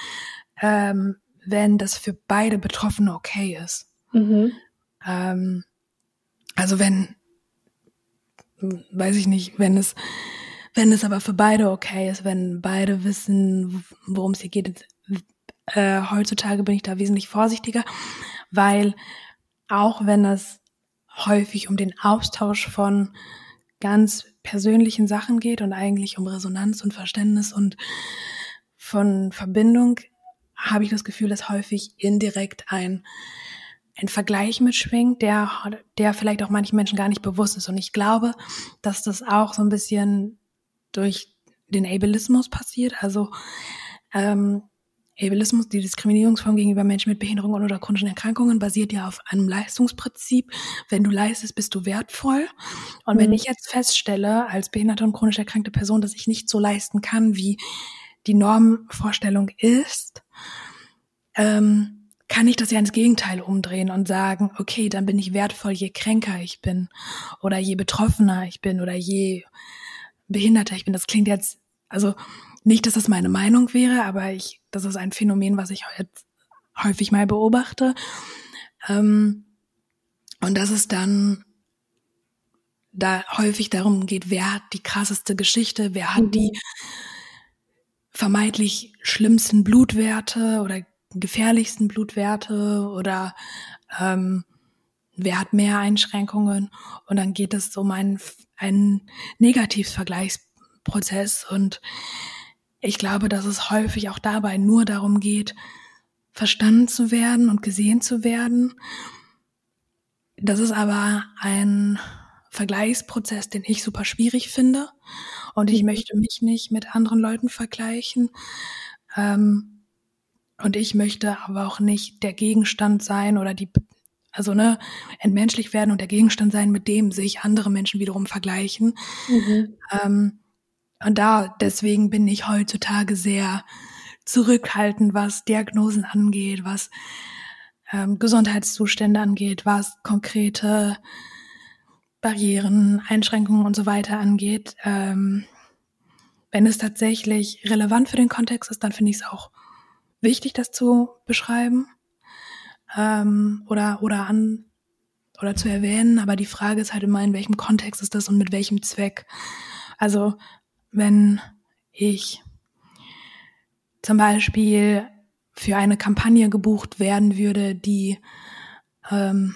ähm, wenn das für beide Betroffene okay ist. Mhm. Ähm, also wenn, weiß ich nicht, wenn es, wenn es aber für beide okay ist, wenn beide wissen, worum es hier geht, äh, heutzutage bin ich da wesentlich vorsichtiger, weil auch wenn es häufig um den Austausch von ganz persönlichen Sachen geht und eigentlich um Resonanz und Verständnis und von Verbindung, habe ich das Gefühl, dass häufig indirekt ein ein Vergleich mitschwingt, der, der vielleicht auch manchen Menschen gar nicht bewusst ist. Und ich glaube, dass das auch so ein bisschen durch den Ableismus passiert. Also ähm, Ableismus, die Diskriminierungsform gegenüber Menschen mit Behinderungen oder chronischen Erkrankungen, basiert ja auf einem Leistungsprinzip. Wenn du leistest, bist du wertvoll. Und mhm. wenn ich jetzt feststelle, als behinderte und chronisch erkrankte Person, dass ich nicht so leisten kann, wie die Normvorstellung ist, ähm, kann ich das ja ins Gegenteil umdrehen und sagen, okay, dann bin ich wertvoll, je kränker ich bin oder je betroffener ich bin oder je behinderter ich bin. Das klingt jetzt, also nicht, dass das meine Meinung wäre, aber ich, das ist ein Phänomen, was ich jetzt häufig mal beobachte. Ähm, und dass es dann da häufig darum geht, wer hat die krasseste Geschichte, wer hat mhm. die vermeintlich schlimmsten Blutwerte oder gefährlichsten Blutwerte oder ähm, wer hat mehr Einschränkungen und dann geht es um einen, einen Negativvergleichsprozess und ich glaube, dass es häufig auch dabei nur darum geht, verstanden zu werden und gesehen zu werden. Das ist aber ein Vergleichsprozess, den ich super schwierig finde und ich mhm. möchte mich nicht mit anderen Leuten vergleichen. Ähm, und ich möchte aber auch nicht der Gegenstand sein oder die, also ne, entmenschlich werden und der Gegenstand sein, mit dem sich andere Menschen wiederum vergleichen. Mhm. Ähm, und da, deswegen bin ich heutzutage sehr zurückhaltend, was Diagnosen angeht, was ähm, Gesundheitszustände angeht, was konkrete Barrieren, Einschränkungen und so weiter angeht. Ähm, wenn es tatsächlich relevant für den Kontext ist, dann finde ich es auch wichtig, das zu beschreiben ähm, oder oder an oder zu erwähnen. Aber die Frage ist halt immer, in welchem Kontext ist das und mit welchem Zweck. Also wenn ich zum Beispiel für eine Kampagne gebucht werden würde, die ähm,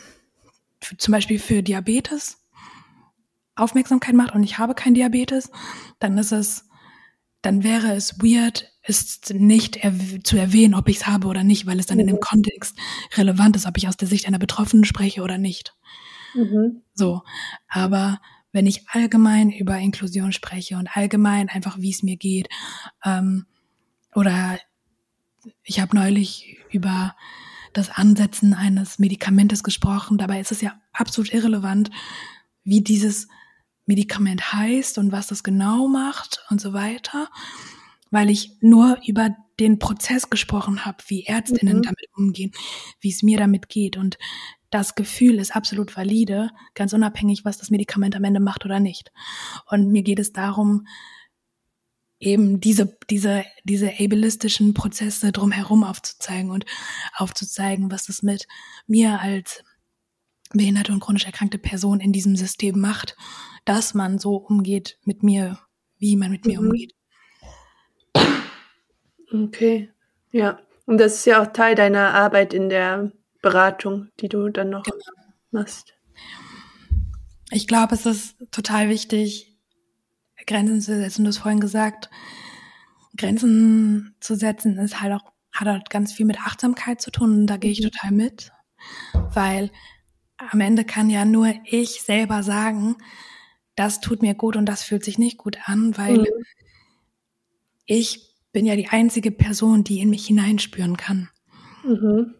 zum Beispiel für Diabetes Aufmerksamkeit macht und ich habe kein Diabetes, dann ist es, dann wäre es weird, ist nicht zu erwähnen, ob ich es habe oder nicht, weil es dann in dem mhm. Kontext relevant ist, ob ich aus der Sicht einer Betroffenen spreche oder nicht. Mhm. So, aber wenn ich allgemein über Inklusion spreche und allgemein einfach, wie es mir geht, ähm, oder ich habe neulich über das Ansetzen eines Medikamentes gesprochen. Dabei ist es ja absolut irrelevant, wie dieses Medikament heißt und was das genau macht und so weiter, weil ich nur über den Prozess gesprochen habe, wie Ärztinnen mhm. damit umgehen, wie es mir damit geht. Und das Gefühl ist absolut valide, ganz unabhängig, was das Medikament am Ende macht oder nicht. Und mir geht es darum, eben diese, diese, diese ableistischen Prozesse drumherum aufzuzeigen und aufzuzeigen, was das mit mir als behinderte und chronisch erkrankte Person in diesem System macht, dass man so umgeht mit mir, wie man mit mir mhm. umgeht. Okay, ja. Und das ist ja auch Teil deiner Arbeit in der Beratung, die du dann noch genau. machst. Ich glaube, es ist total wichtig, Grenzen zu setzen. Du hast vorhin gesagt, Grenzen zu setzen ist halt auch, hat halt ganz viel mit Achtsamkeit zu tun und da gehe ich mhm. total mit, weil am Ende kann ja nur ich selber sagen, das tut mir gut und das fühlt sich nicht gut an, weil mhm. ich bin ja die einzige Person, die in mich hineinspüren kann. Mhm.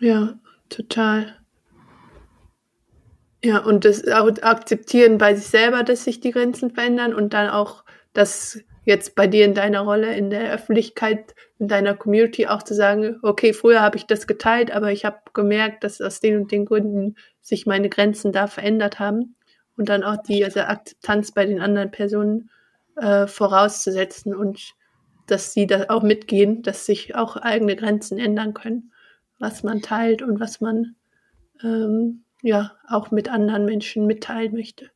Ja, total. Ja, und das akzeptieren bei sich selber, dass sich die Grenzen verändern und dann auch das jetzt bei dir in deiner Rolle in der Öffentlichkeit, in deiner Community auch zu sagen, okay, früher habe ich das geteilt, aber ich habe gemerkt, dass aus den und den Gründen sich meine Grenzen da verändert haben und dann auch die also Akzeptanz bei den anderen Personen äh, vorauszusetzen und dass sie da auch mitgehen, dass sich auch eigene Grenzen ändern können, was man teilt und was man ähm, ja auch mit anderen Menschen mitteilen möchte.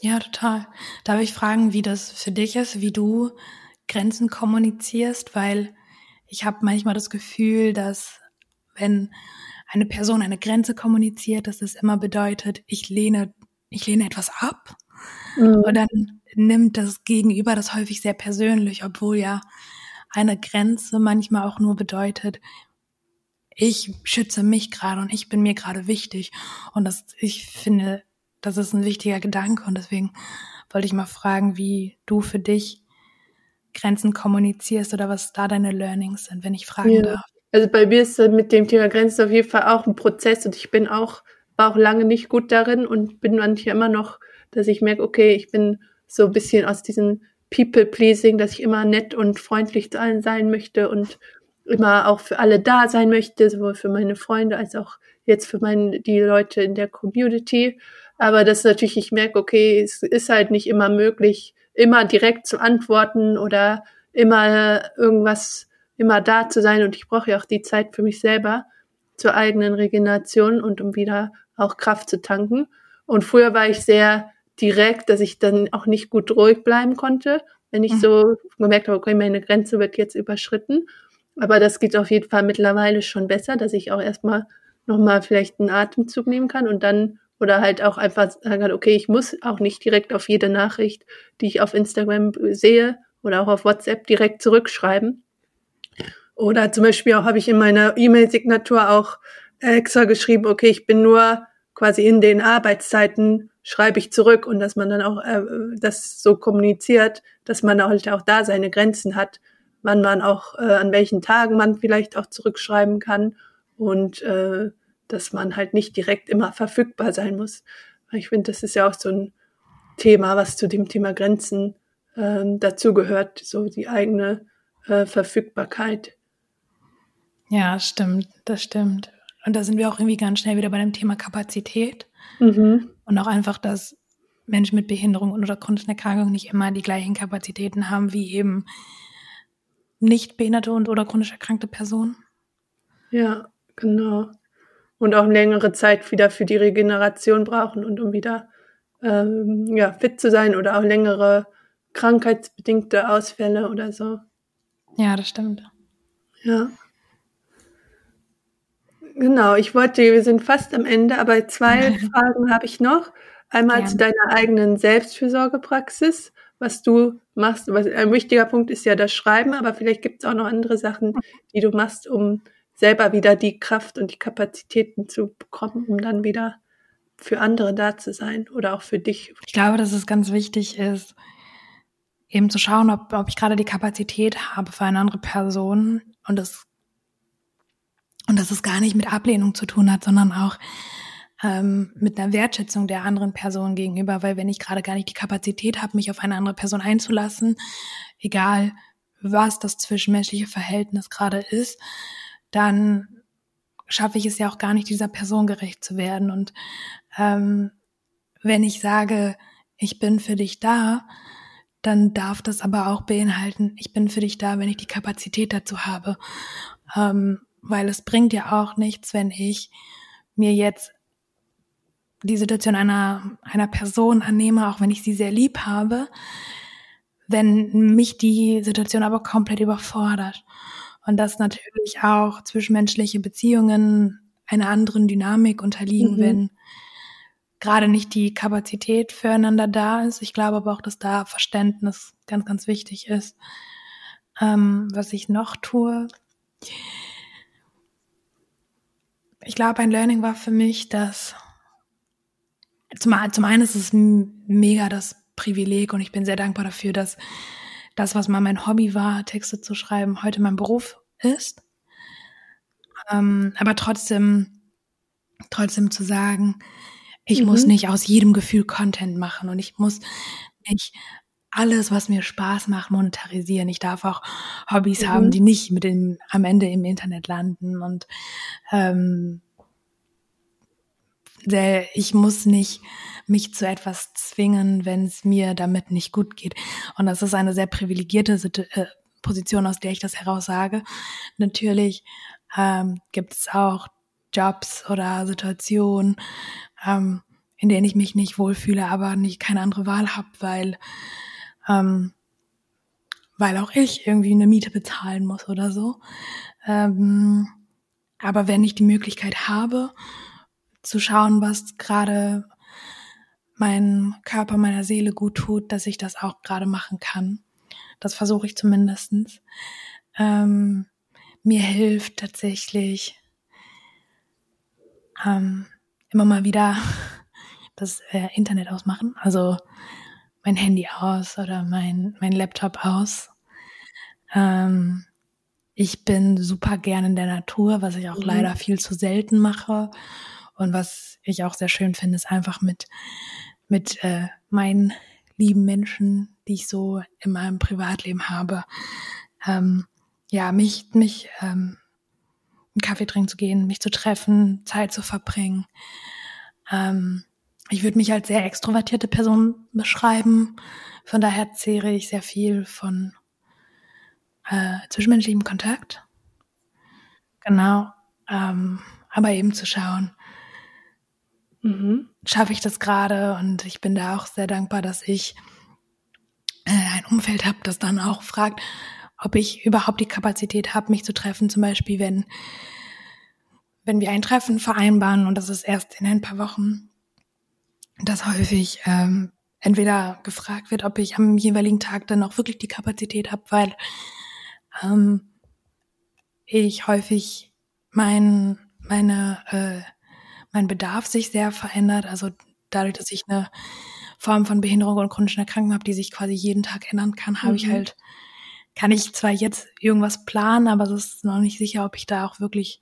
Ja, total. Darf ich fragen, wie das für dich ist, wie du Grenzen kommunizierst? Weil ich habe manchmal das Gefühl, dass wenn eine Person eine Grenze kommuniziert, dass es immer bedeutet, ich lehne, ich lehne etwas ab. Mhm. Und dann nimmt das Gegenüber das häufig sehr persönlich, obwohl ja eine Grenze manchmal auch nur bedeutet, ich schütze mich gerade und ich bin mir gerade wichtig. Und das, ich finde, das ist ein wichtiger Gedanke und deswegen wollte ich mal fragen, wie du für dich Grenzen kommunizierst oder was da deine Learnings sind, wenn ich fragen ja. darf. Also bei mir ist mit dem Thema Grenzen auf jeden Fall auch ein Prozess und ich bin auch, war auch lange nicht gut darin und bin manchmal immer noch, dass ich merke, okay, ich bin so ein bisschen aus diesem People-Pleasing, dass ich immer nett und freundlich zu allen sein möchte und immer auch für alle da sein möchte, sowohl für meine Freunde als auch jetzt für meine, die Leute in der Community. Aber das natürlich, ich merke, okay, es ist halt nicht immer möglich, immer direkt zu antworten oder immer irgendwas, immer da zu sein. Und ich brauche ja auch die Zeit für mich selber zur eigenen Regeneration und um wieder auch Kraft zu tanken. Und früher war ich sehr direkt, dass ich dann auch nicht gut ruhig bleiben konnte, wenn ich mhm. so gemerkt habe, okay, meine Grenze wird jetzt überschritten. Aber das geht auf jeden Fall mittlerweile schon besser, dass ich auch erstmal nochmal vielleicht einen Atemzug nehmen kann und dann oder halt auch einfach sagen kann, okay, ich muss auch nicht direkt auf jede Nachricht, die ich auf Instagram sehe oder auch auf WhatsApp direkt zurückschreiben. Oder zum Beispiel auch habe ich in meiner E-Mail-Signatur auch extra geschrieben, okay, ich bin nur quasi in den Arbeitszeiten schreibe ich zurück und dass man dann auch äh, das so kommuniziert, dass man halt auch da seine Grenzen hat, wann man auch äh, an welchen Tagen man vielleicht auch zurückschreiben kann und äh, dass man halt nicht direkt immer verfügbar sein muss. Ich finde, das ist ja auch so ein Thema, was zu dem Thema Grenzen äh, dazugehört, so die eigene äh, Verfügbarkeit. Ja, stimmt, das stimmt. Und da sind wir auch irgendwie ganz schnell wieder bei dem Thema Kapazität. Mhm. Und auch einfach, dass Menschen mit Behinderung oder chronischen Erkrankungen nicht immer die gleichen Kapazitäten haben wie eben nicht behinderte und oder chronisch erkrankte Personen. Ja, genau. Und auch längere Zeit wieder für die Regeneration brauchen und um wieder ähm, ja, fit zu sein oder auch längere krankheitsbedingte Ausfälle oder so. Ja, das stimmt. Ja. Genau, ich wollte, wir sind fast am Ende, aber zwei Fragen habe ich noch. Einmal ja. zu deiner eigenen Selbstfürsorgepraxis, was du machst. Was, ein wichtiger Punkt ist ja das Schreiben, aber vielleicht gibt es auch noch andere Sachen, die du machst, um selber wieder die Kraft und die Kapazitäten zu bekommen, um dann wieder für andere da zu sein oder auch für dich. Ich glaube, dass es ganz wichtig ist, eben zu schauen, ob, ob ich gerade die Kapazität habe für eine andere Person und es Und dass es gar nicht mit Ablehnung zu tun hat, sondern auch ähm, mit einer Wertschätzung der anderen Person gegenüber, weil wenn ich gerade gar nicht die Kapazität habe, mich auf eine andere Person einzulassen, egal was das zwischenmenschliche Verhältnis gerade ist, dann schaffe ich es ja auch gar nicht, dieser Person gerecht zu werden. Und ähm, wenn ich sage, ich bin für dich da, dann darf das aber auch beinhalten, ich bin für dich da, wenn ich die Kapazität dazu habe. Ähm, weil es bringt ja auch nichts, wenn ich mir jetzt die Situation einer, einer Person annehme, auch wenn ich sie sehr lieb habe, wenn mich die Situation aber komplett überfordert. Und dass natürlich auch zwischenmenschliche Beziehungen einer anderen Dynamik unterliegen, mhm. wenn gerade nicht die Kapazität füreinander da ist. Ich glaube aber auch, dass da Verständnis ganz, ganz wichtig ist. Ähm, was ich noch tue. Ich glaube, ein Learning war für mich, dass zum, zum einen ist es mega das Privileg und ich bin sehr dankbar dafür, dass das, was mal mein Hobby war, Texte zu schreiben, heute mein Beruf ist. Ähm, aber trotzdem, trotzdem zu sagen, ich mhm. muss nicht aus jedem Gefühl Content machen und ich muss nicht alles, was mir Spaß macht, monetarisieren. Ich darf auch Hobbys mhm. haben, die nicht mit dem am Ende im Internet landen und ähm, ich muss nicht mich zu etwas zwingen, wenn es mir damit nicht gut geht. Und das ist eine sehr privilegierte äh, Position, aus der ich das heraus sage. Natürlich ähm, gibt es auch Jobs oder Situationen, ähm, in denen ich mich nicht wohlfühle, aber nicht keine andere Wahl habe, weil ähm, weil auch ich irgendwie eine Miete bezahlen muss oder so. Ähm, aber wenn ich die Möglichkeit habe, zu schauen, was gerade meinem Körper, meiner Seele gut tut, dass ich das auch gerade machen kann. Das versuche ich zumindestens. Ähm, mir hilft tatsächlich ähm, immer mal wieder das äh, Internet ausmachen, also mein Handy aus oder mein, mein Laptop aus. Ähm, ich bin super gern in der Natur, was ich auch mhm. leider viel zu selten mache. Und was ich auch sehr schön finde, ist einfach mit, mit äh, meinen lieben Menschen, die ich so in meinem Privatleben habe, ähm, ja, mich, mich ähm, einen Kaffee trinken zu gehen, mich zu treffen, Zeit zu verbringen. Ähm, ich würde mich als sehr extrovertierte Person beschreiben. Von daher zehre ich sehr viel von äh, zwischenmenschlichem Kontakt. Genau. Ähm, aber eben zu schauen, mhm. schaffe ich das gerade? Und ich bin da auch sehr dankbar, dass ich äh, ein Umfeld habe, das dann auch fragt, ob ich überhaupt die Kapazität habe, mich zu treffen, zum Beispiel, wenn, wenn wir ein Treffen vereinbaren und das ist erst in ein paar Wochen, dass häufig ähm, entweder gefragt wird, ob ich am jeweiligen Tag dann auch wirklich die Kapazität habe, weil ähm, ich häufig mein, meine, äh, mein Bedarf sich sehr verändert. Also dadurch, dass ich eine Form von Behinderung und chronischen Erkrankung habe, die sich quasi jeden Tag ändern kann, habe mhm. ich halt kann ich zwar jetzt irgendwas planen, aber es ist noch nicht sicher, ob ich da auch wirklich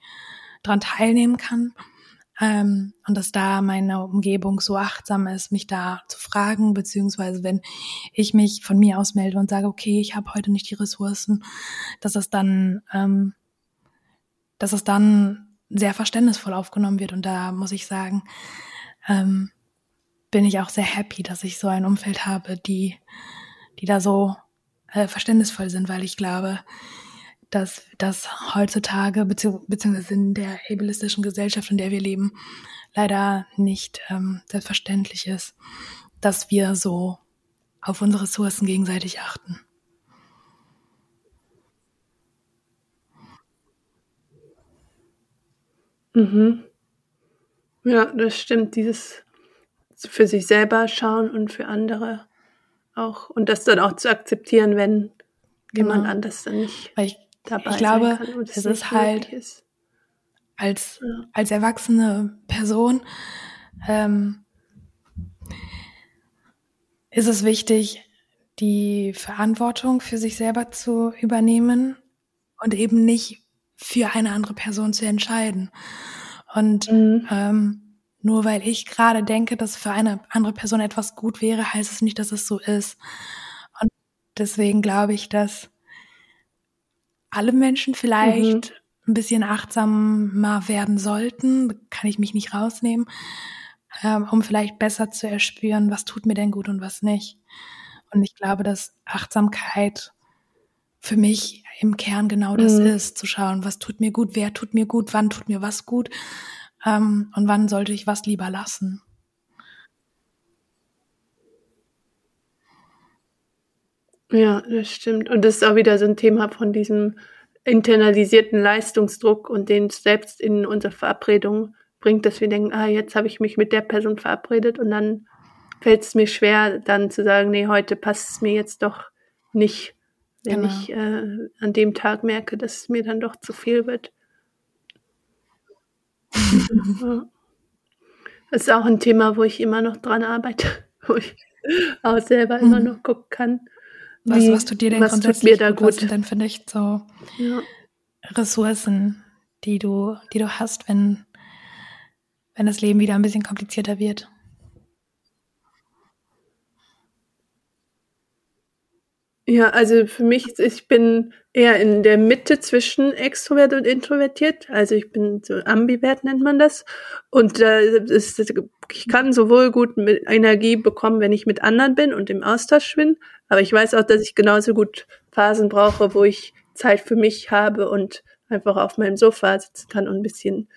dran teilnehmen kann. Ähm, und dass da meine Umgebung so achtsam ist, mich da zu fragen, beziehungsweise wenn ich mich von mir aus melde und sage, okay, ich habe heute nicht die Ressourcen, dass es dann, ähm, dass es dann sehr verständnisvoll aufgenommen wird. Und da muss ich sagen, ähm, bin ich auch sehr happy, dass ich so ein Umfeld habe, die, die da so äh, verständnisvoll sind, weil ich glaube, dass das heutzutage bezieh beziehungsweise in der ableistischen Gesellschaft, in der wir leben, leider nicht ähm, selbstverständlich ist, dass wir so auf unsere Ressourcen gegenseitig achten. Mhm. Ja, das stimmt. Dieses für sich selber schauen und für andere auch und das dann auch zu akzeptieren, wenn genau. jemand anders dann nicht Weil ich, dabei ich glaube, es, es ist halt ist. als ja. als erwachsene Person ähm, ist es wichtig, die Verantwortung für sich selber zu übernehmen und eben nicht für eine andere Person zu entscheiden. Und mhm. ähm, nur weil ich gerade denke, dass für eine andere Person etwas gut wäre, heißt es nicht, dass es so ist. Und deswegen glaube ich, dass alle Menschen vielleicht mhm. ein bisschen achtsamer werden sollten. Kann ich mich nicht rausnehmen, ähm, um vielleicht besser zu erspüren, was tut mir denn gut und was nicht. Und ich glaube, dass Achtsamkeit für mich im Kern genau das mhm. ist, zu schauen, was tut mir gut, wer tut mir gut, wann tut mir was gut ähm, und wann sollte ich was lieber lassen. Ja, das stimmt. Und das ist auch wieder so ein Thema von diesem internalisierten Leistungsdruck und den selbst in unsere Verabredung bringt, dass wir denken, ah, jetzt habe ich mich mit der Person verabredet und dann fällt es mir schwer, dann zu sagen, nee, heute passt es mir jetzt doch nicht, wenn genau. ich äh, an dem Tag merke, dass es mir dann doch zu viel wird. Das ist auch ein Thema, wo ich immer noch dran arbeite, wo ich auch selber mhm. immer noch gucken kann. Was, wie, was tut dir denn was grundsätzlich tut mir da gut? Was sind denn für dich so ja. Ressourcen, die du, die du hast, wenn, wenn das Leben wieder ein bisschen komplizierter wird? Ja, also für mich, ich bin eher in der Mitte zwischen extrovert und introvertiert. Also ich bin so ambivert nennt man das. Und äh, ist, ich kann sowohl gut mit Energie bekommen, wenn ich mit anderen bin und im Austausch bin. Aber ich weiß auch, dass ich genauso gut Phasen brauche, wo ich Zeit für mich habe und einfach auf meinem Sofa sitzen kann und ein bisschen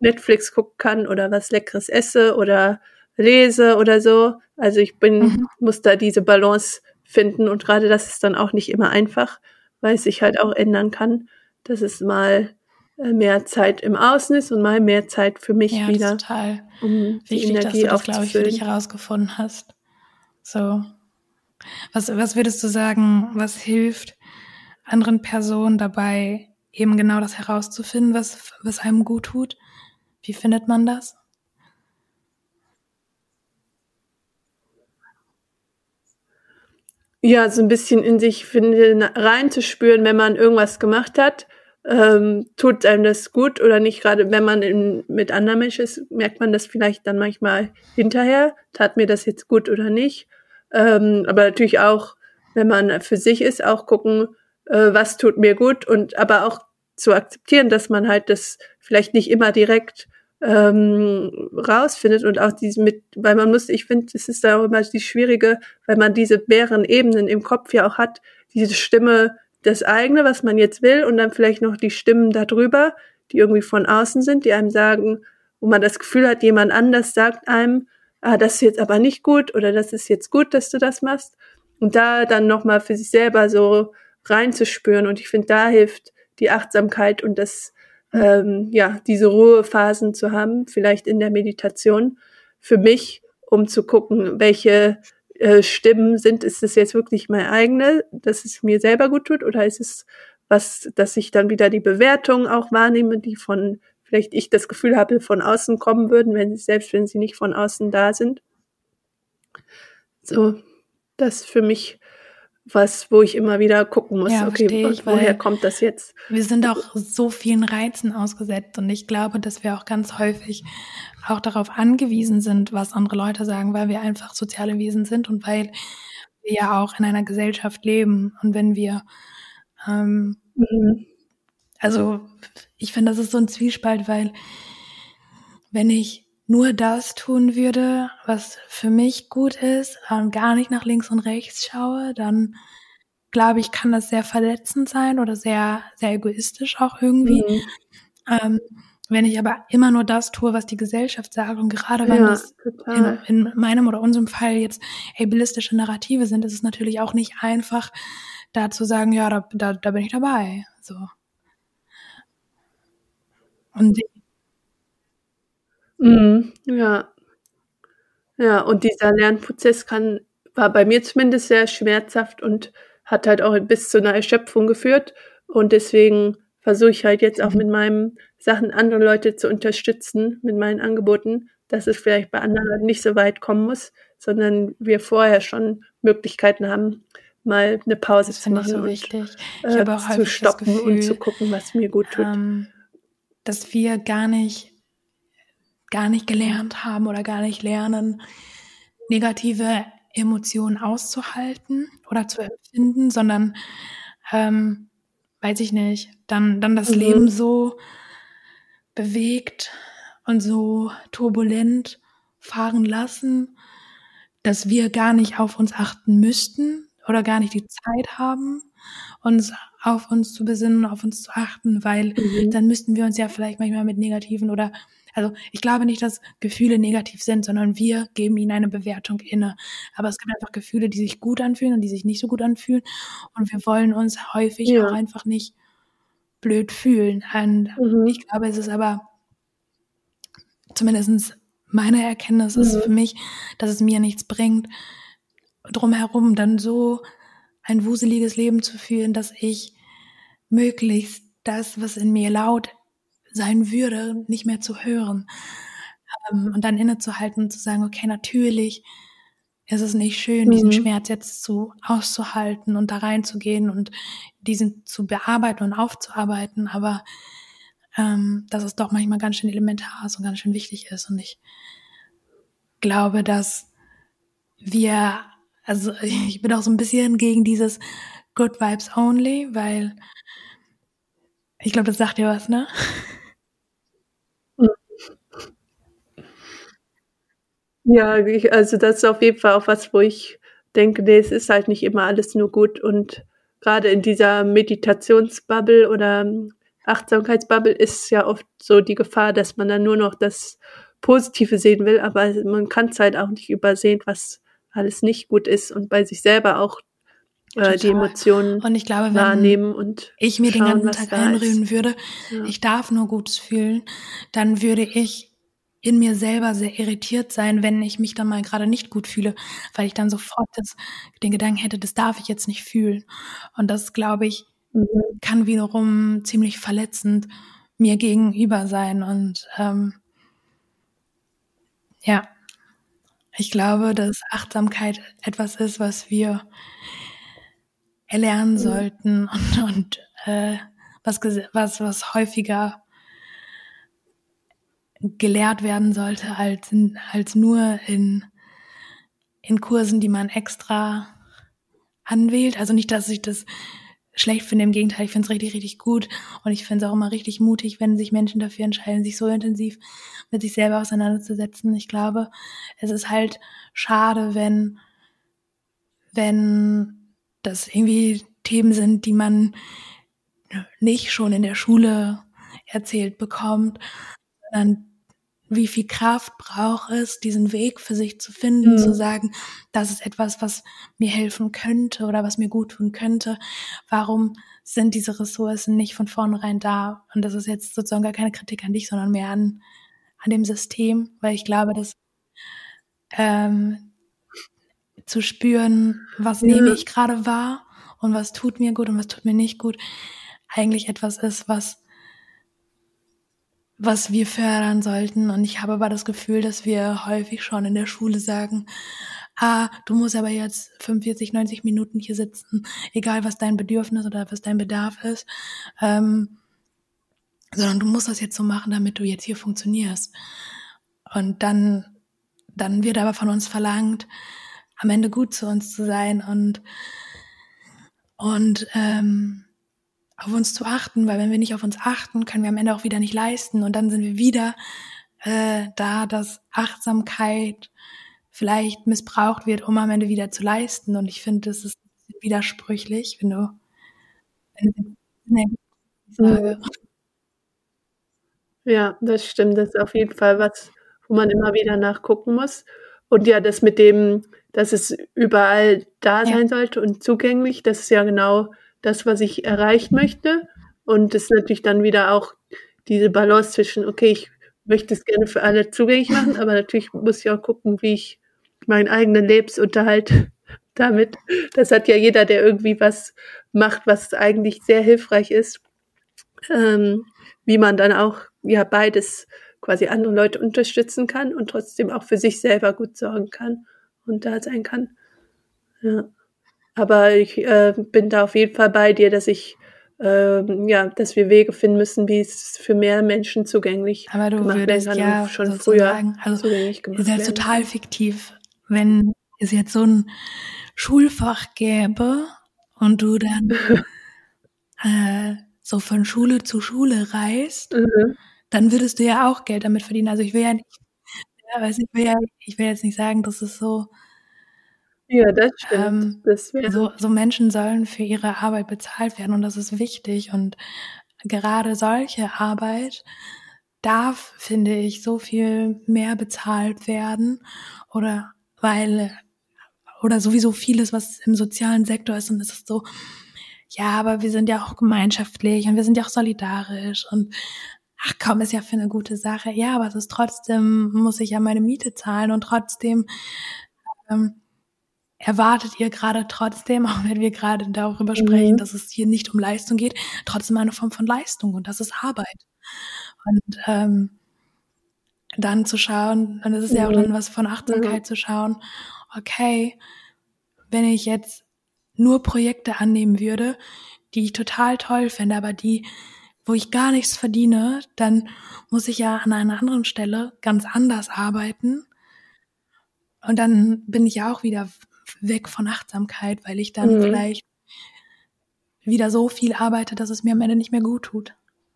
Netflix gucken kann oder was Leckeres esse oder lese oder so. Also ich bin, mhm. muss da diese Balance finden. Und gerade das ist dann auch nicht immer einfach, weil es sich halt auch ändern kann, dass es mal mehr Zeit im Außen ist und mal mehr Zeit für mich ja, wieder. total um wichtig, die Energie dass du das, glaube ich, für dich herausgefunden hast. So. Was, was würdest du sagen, was hilft anderen Personen dabei, eben genau das herauszufinden, was, was einem gut tut? Wie findet man das? Ja, so ein bisschen in sich reinzuspüren, wenn man irgendwas gemacht hat, ähm, tut einem das gut oder nicht. Gerade wenn man in, mit anderen Menschen ist, merkt man das vielleicht dann manchmal hinterher. Tat mir das jetzt gut oder nicht? Ähm, aber natürlich auch, wenn man für sich ist, auch gucken, äh, was tut mir gut und aber auch zu akzeptieren, dass man halt das vielleicht nicht immer direkt ähm, rausfindet und auch diese mit, weil man muss, ich finde, es ist da auch immer die schwierige, weil man diese mehreren Ebenen im Kopf ja auch hat, diese Stimme, das eigene, was man jetzt will und dann vielleicht noch die Stimmen darüber, die irgendwie von außen sind, die einem sagen, wo man das Gefühl hat, jemand anders sagt einem, ah, das ist jetzt aber nicht gut oder das ist jetzt gut, dass du das machst. Und da dann nochmal für sich selber so reinzuspüren. Und ich finde, da hilft die Achtsamkeit und das ähm, ja, diese Ruhephasen zu haben, vielleicht in der Meditation, für mich, um zu gucken, welche äh, Stimmen sind, ist es jetzt wirklich mein eigene, dass es mir selber gut tut, oder ist es was, dass ich dann wieder die Bewertung auch wahrnehme, die von vielleicht ich das Gefühl habe, von außen kommen würden, wenn selbst wenn sie nicht von außen da sind. So, das für mich was, wo ich immer wieder gucken muss, ja, okay, ich, woher kommt das jetzt? Wir sind auch so vielen Reizen ausgesetzt und ich glaube, dass wir auch ganz häufig auch darauf angewiesen sind, was andere Leute sagen, weil wir einfach soziale Wesen sind und weil wir ja auch in einer Gesellschaft leben und wenn wir ähm, mhm. also ich finde, das ist so ein Zwiespalt, weil wenn ich nur das tun würde, was für mich gut ist und gar nicht nach links und rechts schaue, dann glaube ich, kann das sehr verletzend sein oder sehr, sehr egoistisch auch irgendwie. Mhm. Ähm, wenn ich aber immer nur das tue, was die Gesellschaft sagt und gerade wenn ja, das in, in, meinem oder unserem Fall jetzt ableistische Narrative sind, ist es natürlich auch nicht einfach, da zu sagen, ja, da, da, da bin ich dabei. So. Und Mhm, ja. Ja, und dieser Lernprozess kann war bei mir zumindest sehr schmerzhaft und hat halt auch bis zu einer Erschöpfung geführt. Und deswegen versuche ich halt jetzt auch mhm. mit meinen Sachen andere Leute zu unterstützen, mit meinen Angeboten, dass es vielleicht bei anderen Leuten nicht so weit kommen muss, sondern wir vorher schon Möglichkeiten haben, mal eine Pause Das zu finde ich machen so und wichtig. Ich äh, habe auch zu stoppen und Gefühl, zu gucken, was mir gut tut. ähm, dass wir gar nicht, gar nicht gelernt haben oder gar nicht lernen, negative Emotionen auszuhalten oder zu empfinden, sondern, ähm, weiß ich nicht, dann, dann das Mhm. Leben so bewegt und so turbulent fahren lassen, dass wir gar nicht auf uns achten müssten oder gar nicht die Zeit haben, uns auf uns zu besinnen, auf uns zu achten, weil Mhm. dann müssten wir uns ja vielleicht manchmal mit negativen oder also ich glaube nicht, dass Gefühle negativ sind, sondern wir geben ihnen eine Bewertung inne. Aber es gibt einfach Gefühle, die sich gut anfühlen und die sich nicht so gut anfühlen. Und wir wollen uns häufig Ja. auch einfach nicht blöd fühlen. Und Mhm. ich glaube, es ist aber zumindestens meine Erkenntnis ist Mhm. für mich, dass es mir nichts bringt, drumherum dann so ein wuseliges Leben zu führen, dass ich möglichst das, was in mir laut sein würde, nicht mehr zu hören. Ähm, und dann innezuhalten und zu sagen, okay, natürlich ist es nicht schön, diesen Mhm. Schmerz jetzt zu auszuhalten und da reinzugehen und diesen zu bearbeiten und aufzuarbeiten, aber ähm, dass es doch manchmal ganz schön elementar ist und ganz schön wichtig ist. Und ich glaube, dass wir, also ich bin auch so ein bisschen gegen dieses Good Vibes Only, weil ich glaube, das sagt dir was, ne? Ja, ich, also das ist auf jeden Fall auch was, wo ich denke, nee, es ist halt nicht immer alles nur gut. Und gerade in dieser Meditationsbubble oder ähm, Achtsamkeitsbubble ist ja oft so die Gefahr, dass man dann nur noch das Positive sehen will, aber man kann es halt auch nicht übersehen, was alles nicht gut ist und bei sich selber auch äh, die. Emotionen Und ich glaube, wenn wahrnehmen und ich mir den schauen, ganzen was Tag einreden würde, Ja. ich darf nur Gutes fühlen, dann würde ich in mir selber sehr irritiert sein, wenn ich mich dann mal gerade nicht gut fühle, weil ich dann sofort das, den Gedanken hätte, das darf ich jetzt nicht fühlen. Und das, glaube ich, Mhm. kann wiederum ziemlich verletzend mir gegenüber sein. Und ähm, ja, ich glaube, dass Achtsamkeit etwas ist, was wir erlernen Mhm. sollten und, und äh, was, was, was häufiger gelehrt werden sollte als, in, als nur in, in Kursen, die man extra anwählt. Also nicht, dass ich das schlecht finde, im Gegenteil, ich finde es richtig, richtig gut und ich finde es auch immer richtig mutig, wenn sich Menschen dafür entscheiden, sich so intensiv mit sich selber auseinanderzusetzen. Ich glaube, es ist halt schade, wenn, wenn das irgendwie Themen sind, die man nicht schon in der Schule erzählt bekommt, sondern wie viel Kraft braucht es, diesen Weg für sich zu finden, Mhm. zu sagen, das ist etwas, was mir helfen könnte oder was mir gut tun könnte. Warum sind diese Ressourcen nicht von vornherein da? Und das ist jetzt sozusagen gar keine Kritik an dich, sondern mehr an, an dem System, weil ich glaube, dass ähm, zu spüren, was Ja. nehme ich gerade wahr und was tut mir gut und was tut mir nicht gut, eigentlich etwas ist, was was wir fördern sollten. Und ich habe aber das Gefühl, dass wir häufig schon in der Schule sagen, ah, du musst aber jetzt 45, 90 Minuten hier sitzen, egal was dein Bedürfnis oder was dein Bedarf ist, ähm, sondern du musst das jetzt so machen, damit du jetzt hier funktionierst. Und dann, dann wird aber von uns verlangt, am Ende gut zu uns zu sein und, und ähm, auf uns zu achten, weil wenn wir nicht auf uns achten, können wir am Ende auch wieder nicht leisten und dann sind wir wieder äh, da, dass Achtsamkeit vielleicht missbraucht wird, um am Ende wieder zu leisten. Und ich finde, das ist widersprüchlich, wenn du. Ja, das stimmt. Das ist auf jeden Fall was, wo man immer wieder nachgucken muss. Und ja, das mit dem, dass es überall da Ja. sein sollte und zugänglich, das ist ja genau das, was ich erreichen möchte. Und das ist natürlich dann wieder auch diese Balance zwischen, okay, ich möchte es gerne für alle zugänglich machen, aber natürlich muss ich auch gucken, wie ich meinen eigenen Lebensunterhalt damit, das hat ja jeder, der irgendwie was macht, was eigentlich sehr hilfreich ist, ähm, wie man dann auch ja beides quasi andere Leute unterstützen kann und trotzdem auch für sich selber gut sorgen kann und da sein kann. Ja. aber ich äh, bin da auf jeden Fall bei dir, dass ich ähm, ja, dass wir Wege finden müssen, wie es für mehr Menschen zugänglich aber du gemacht werden kann ja schon früher also zugänglich gemacht ist ja werden total fiktiv, wenn es jetzt so ein Schulfach gäbe und du dann äh, so von Schule zu Schule reist, Mhm. Dann würdest du ja auch Geld damit verdienen. Also ich will ja nicht, ja, weiß ich will ja, ich will jetzt nicht sagen, dass es so, Ja, das stimmt. ähm, das so, so Menschen sollen für ihre Arbeit bezahlt werden und das ist wichtig und gerade solche Arbeit darf, finde ich, so viel mehr bezahlt werden oder weil oder sowieso vieles, was im sozialen Sektor ist und es ist so, ja, aber wir sind ja auch gemeinschaftlich und wir sind ja auch solidarisch und ach komm, ist ja für eine gute Sache. Ja, aber es ist trotzdem, muss ich ja meine Miete zahlen und trotzdem ähm, erwartet ihr gerade trotzdem, auch wenn wir gerade darüber sprechen, Mhm. dass es hier nicht um Leistung geht, trotzdem eine Form von Leistung und das ist Arbeit. Und ähm, dann zu schauen, und es ist ja auch Mhm. dann was von Achtsamkeit zu schauen, okay, wenn ich jetzt nur Projekte annehmen würde, die ich total toll fände, aber die, wo ich gar nichts verdiene, dann muss ich ja an einer anderen Stelle ganz anders arbeiten. Und dann bin ich ja auch wieder weg von Achtsamkeit, weil ich dann Mhm. vielleicht wieder so viel arbeite, dass es mir am Ende nicht mehr gut tut.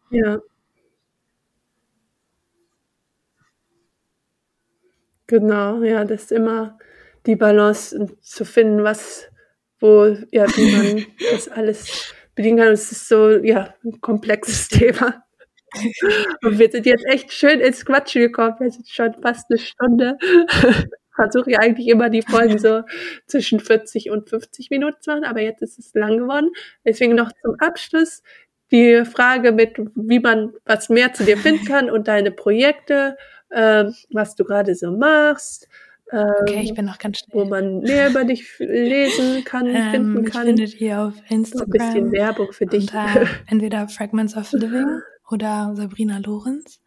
Ja. Genau, ja, das ist immer die Balance zu finden, was, wo, ja, wie man das alles bedienen kann. Es ist so, ja, ein komplexes Thema. Und wir sind jetzt echt schön ins Quatschen gekommen. Wir sind schon fast eine Stunde. Versuche ja eigentlich immer die Folgen so zwischen 40 und 50 Minuten zu machen, aber jetzt ist es lang geworden. Deswegen noch zum Abschluss die Frage mit, wie man was mehr zu dir finden kann und deine Projekte, ähm, was du gerade so machst, ähm, Okay, ich bin noch ganz wo schnell. man mehr über dich lesen kann, Ähm, finden kann. findet ihr auf So ein bisschen Instagram Werbung für dich. unter entweder Fragments of Living oder Sabrina Lorenz.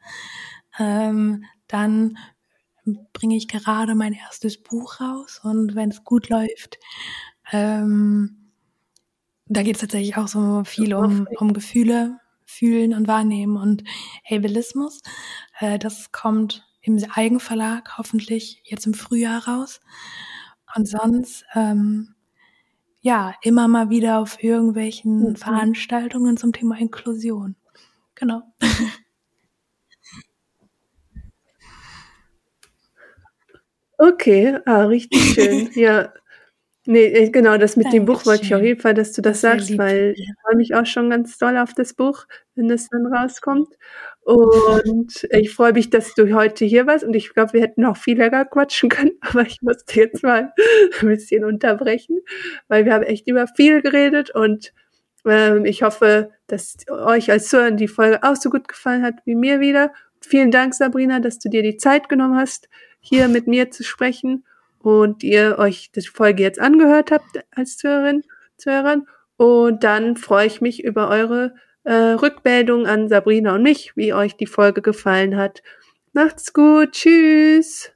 Ähm, dann bringe ich gerade mein erstes Buch raus und wenn es gut läuft, ähm, da geht es tatsächlich auch so viel um, um Gefühle, Fühlen und Wahrnehmen und Ableismus. Äh, das kommt im Eigenverlag hoffentlich jetzt im Frühjahr raus. Und sonst, ähm, ja, immer mal wieder auf irgendwelchen Mhm. Veranstaltungen zum Thema Inklusion. Genau. Okay, ah, richtig schön. Ja. Nee, genau, das mit dem Buch wollte ich auf Dankeschön. jeden Fall, dass du das, Das sagst, weil ich freue mich auch schon ganz doll auf das Buch, wenn das dann rauskommt. Und ich freue mich, dass du heute hier warst. Und ich glaube, wir hätten noch viel länger quatschen können, aber ich musste jetzt mal ein bisschen unterbrechen, weil wir haben echt über viel geredet und ähm, ich hoffe, dass euch als Zuhörer die Folge auch so gut gefallen hat wie mir wieder. Vielen Dank, Sabrina, dass du dir die Zeit genommen hast, hier mit mir zu sprechen und ihr euch die Folge jetzt angehört habt als Zuhörerin, Zuhörern. Und dann freue ich mich über eure äh, Rückmeldung an Sabrina und mich, wie euch die Folge gefallen hat. Macht's gut. Tschüss.